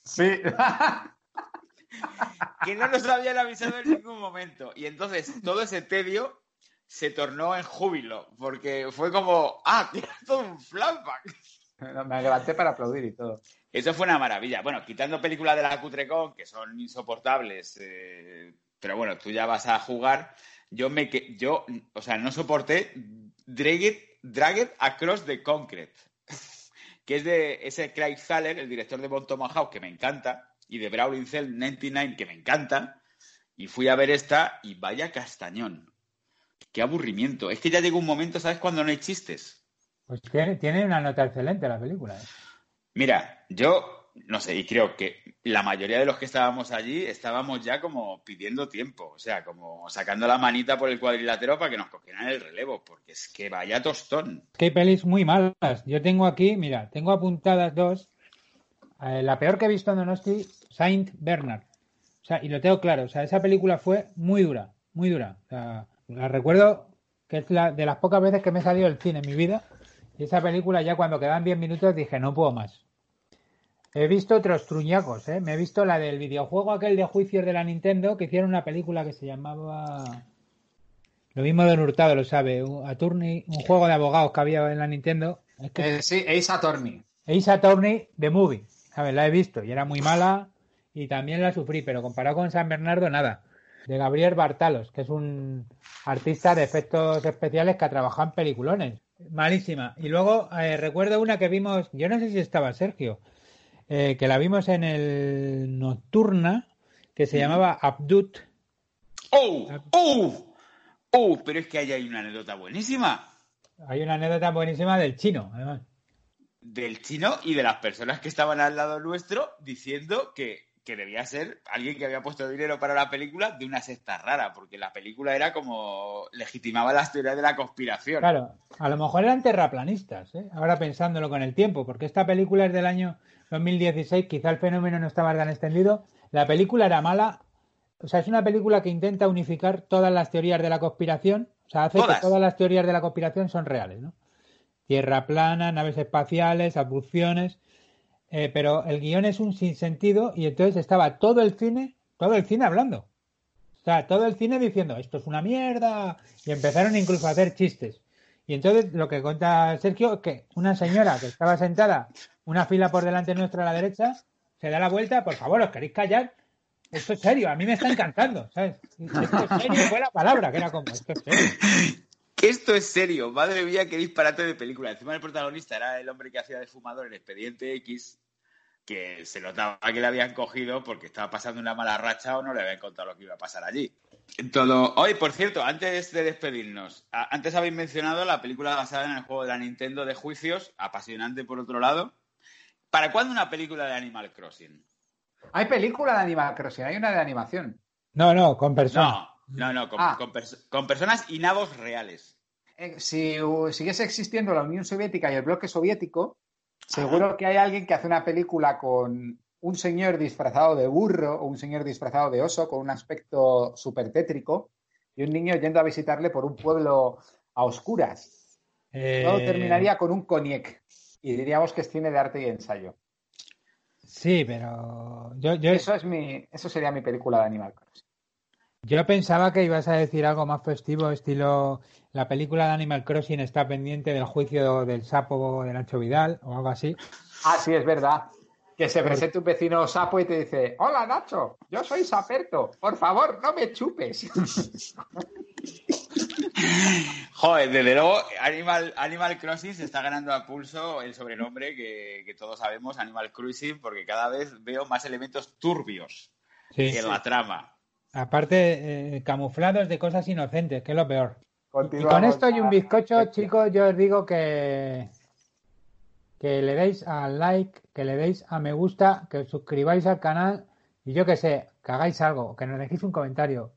Sí. [laughs] que no nos habían avisado en ningún momento. Y entonces todo ese tedio se tornó en júbilo, porque fue como, ah, todo un flashback. Me levanté para aplaudir y todo. Eso fue una maravilla. Bueno, quitando películas de la Cutrecon, que son insoportables, eh, pero bueno, tú ya vas a jugar. Yo me que yo, o sea, no soporté Dragged, Dragged Across the Concrete, [laughs] que es de ese Craig Thaler, el director de Bon Tomahawk, que me encanta, y de Brawling Cell 99, que me encanta. Y fui a ver esta y vaya castañón. Qué aburrimiento. Es que ya llegó un momento, ¿sabes? Cuando no hay chistes. Pues tiene, tiene una nota excelente la película. ¿eh? Mira, yo no sé, y creo que la mayoría de los que estábamos allí estábamos ya como pidiendo tiempo, o sea, como sacando la manita por el cuadrilátero para que nos cogieran el relevo, porque es que vaya tostón. Que hay pelis muy malas. Yo tengo aquí, mira, tengo apuntadas dos. Eh, la peor que he visto en Donosti, Saint Bernard. O sea, y lo tengo claro, o sea, esa película fue muy dura, muy dura. O sea, la recuerdo que es la de las pocas veces que me he salido del cine en mi vida. Y esa película ya cuando quedan 10 minutos dije, no puedo más. He visto otros truñacos, ¿eh? Me he visto la del videojuego aquel de juicios de la Nintendo que hicieron una película que se llamaba... Lo mismo de Hurtado lo sabe, un, Attorney, un juego de abogados que había en la Nintendo. Es que Eh, sí, Ace Attorney. Ace Attorney The Movie, ¿sabes? La he visto y era muy mala y también la sufrí, pero comparado con San Bernardo, nada. De Gabriel Bartalos, que es un artista de efectos especiales que ha trabajado en peliculones. Malísima. Y luego eh, recuerdo una que vimos, yo no sé si estaba Sergio, eh, que la vimos en el Nocturna, que se llamaba Abdut. ¡Oh! ¡Oh! ¡Oh! Pero es que ahí hay una anécdota buenísima Hay una anécdota buenísima del chino, además. del chino y de las personas que estaban al lado nuestro diciendo que, que debía ser alguien que había puesto dinero para la película de una secta rara, porque la película era como legitimaba las teorías de la conspiración. Claro, a lo mejor eran terraplanistas, ¿eh? ahora pensándolo con el tiempo, porque esta película es del año 2016, quizá el fenómeno no estaba tan extendido. La película era mala, o sea, es una película que intenta unificar todas las teorías de la conspiración, o sea, hace Todas. que todas las teorías de la conspiración son reales, ¿no? Tierra plana, naves espaciales, abducciones, eh, pero el guion es un sinsentido y entonces estaba todo el cine, todo el cine hablando. O sea, todo el cine diciendo, esto es una mierda. Y empezaron incluso a hacer chistes. Y entonces lo que cuenta Sergio es que una señora que estaba sentada una fila por delante nuestra a la derecha se da la vuelta, por favor, os queréis callar. Esto es serio, a mí me está encantando, ¿sabes? Esto es serio, fue la palabra, que era como, esto es serio. Esto es serio, madre mía, qué disparate de película. Encima el protagonista era el hombre que hacía de fumador en Expediente X, que se notaba que le habían cogido porque estaba pasando una mala racha o no le habían contado lo que iba a pasar allí. Todo. Hoy, por cierto, antes de despedirnos, antes habéis mencionado la película basada en el juego de la Nintendo de juicios, apasionante por otro lado. ¿Para cuándo una película de Animal Crossing? Hay película de Animal Crossing, hay una de animación. No, no, con personas. No, no, no, con, Ah. con pers- con personas y nabos reales. Eh, si uh, siguiese existiendo la Unión Soviética y el bloque soviético, seguro que hay alguien que hace una película con un señor disfrazado de burro o un señor disfrazado de oso con un aspecto súper tétrico y un niño yendo a visitarle por un pueblo a oscuras. Eh, Todo terminaría con un cognac y diríamos que es cine de arte y ensayo. Sí, pero yo, yo, Eso, es mi, eso sería mi película de Animal Crossing. yo pensaba que ibas a decir algo más festivo, estilo la película de Animal Crossing está pendiente del juicio del sapo de Nacho Vidal o algo así. Ah, sí, es verdad. Que se presente un vecino sapo y te dice, hola Nacho, yo soy Saperto, por favor, no me chupes. [laughs] Joder, desde luego, Animal, Animal Crossing se está ganando a pulso el sobrenombre que, que todos sabemos, Animal Cruising, porque cada vez veo más elementos turbios Sí. en la trama. Aparte, eh, camuflados de cosas inocentes, que es lo peor. Y con esto y un bizcocho, chicos, yo os digo que que le deis al like, que le deis a me gusta, que os suscribáis al canal y yo que sé, que hagáis algo, que nos dejéis un comentario,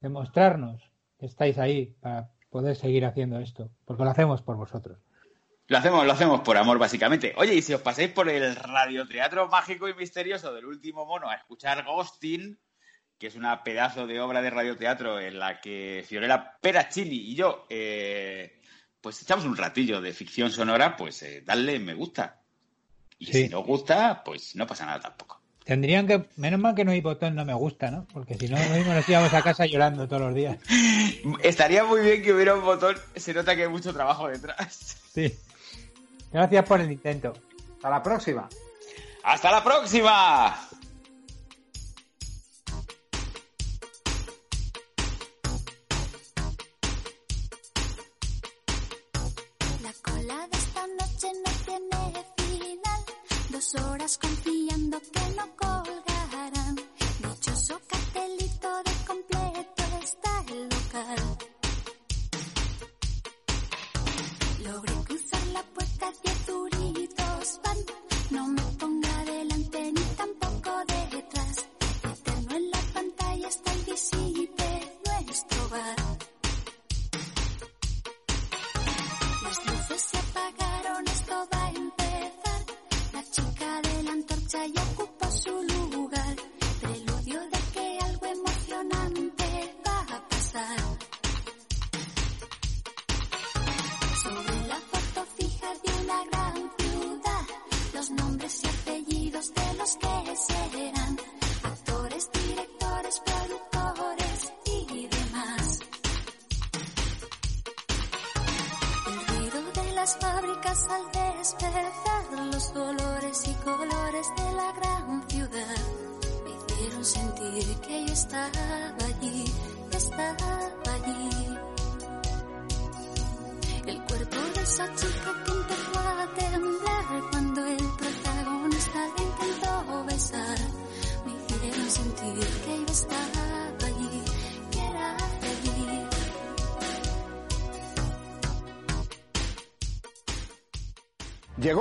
demostrarnos estáis ahí para poder seguir haciendo esto, porque lo hacemos por vosotros. Lo hacemos, lo hacemos por amor, básicamente. Oye, y si os pasáis por el radioteatro mágico y misterioso del último mono a escuchar Ghosting, que es una pedazo de obra de radioteatro en la que Fiorella Perachini y yo, eh, pues echamos un ratillo de ficción sonora, pues eh, dadle me gusta. Y Sí. si no gusta, pues no pasa nada tampoco. Tendrían que, menos mal que no hay botón no me gusta, ¿no? Porque si no, mismo nos íbamos a casa llorando todos los días. [laughs] Estaría muy bien que hubiera un botón, se nota que hay mucho trabajo detrás. Sí. Gracias por el intento. Hasta la próxima. ¡Hasta la próxima!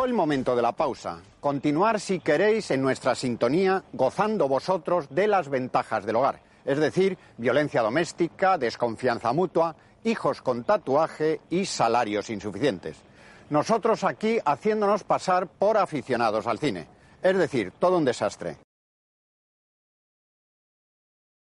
El momento de la pausa. Continuar si queréis en nuestra sintonía, gozando vosotros de las ventajas del hogar, es decir, violencia doméstica, desconfianza mutua, hijos con tatuaje y salarios insuficientes. Nosotros aquí haciéndonos pasar por aficionados al cine, es decir, todo un desastre.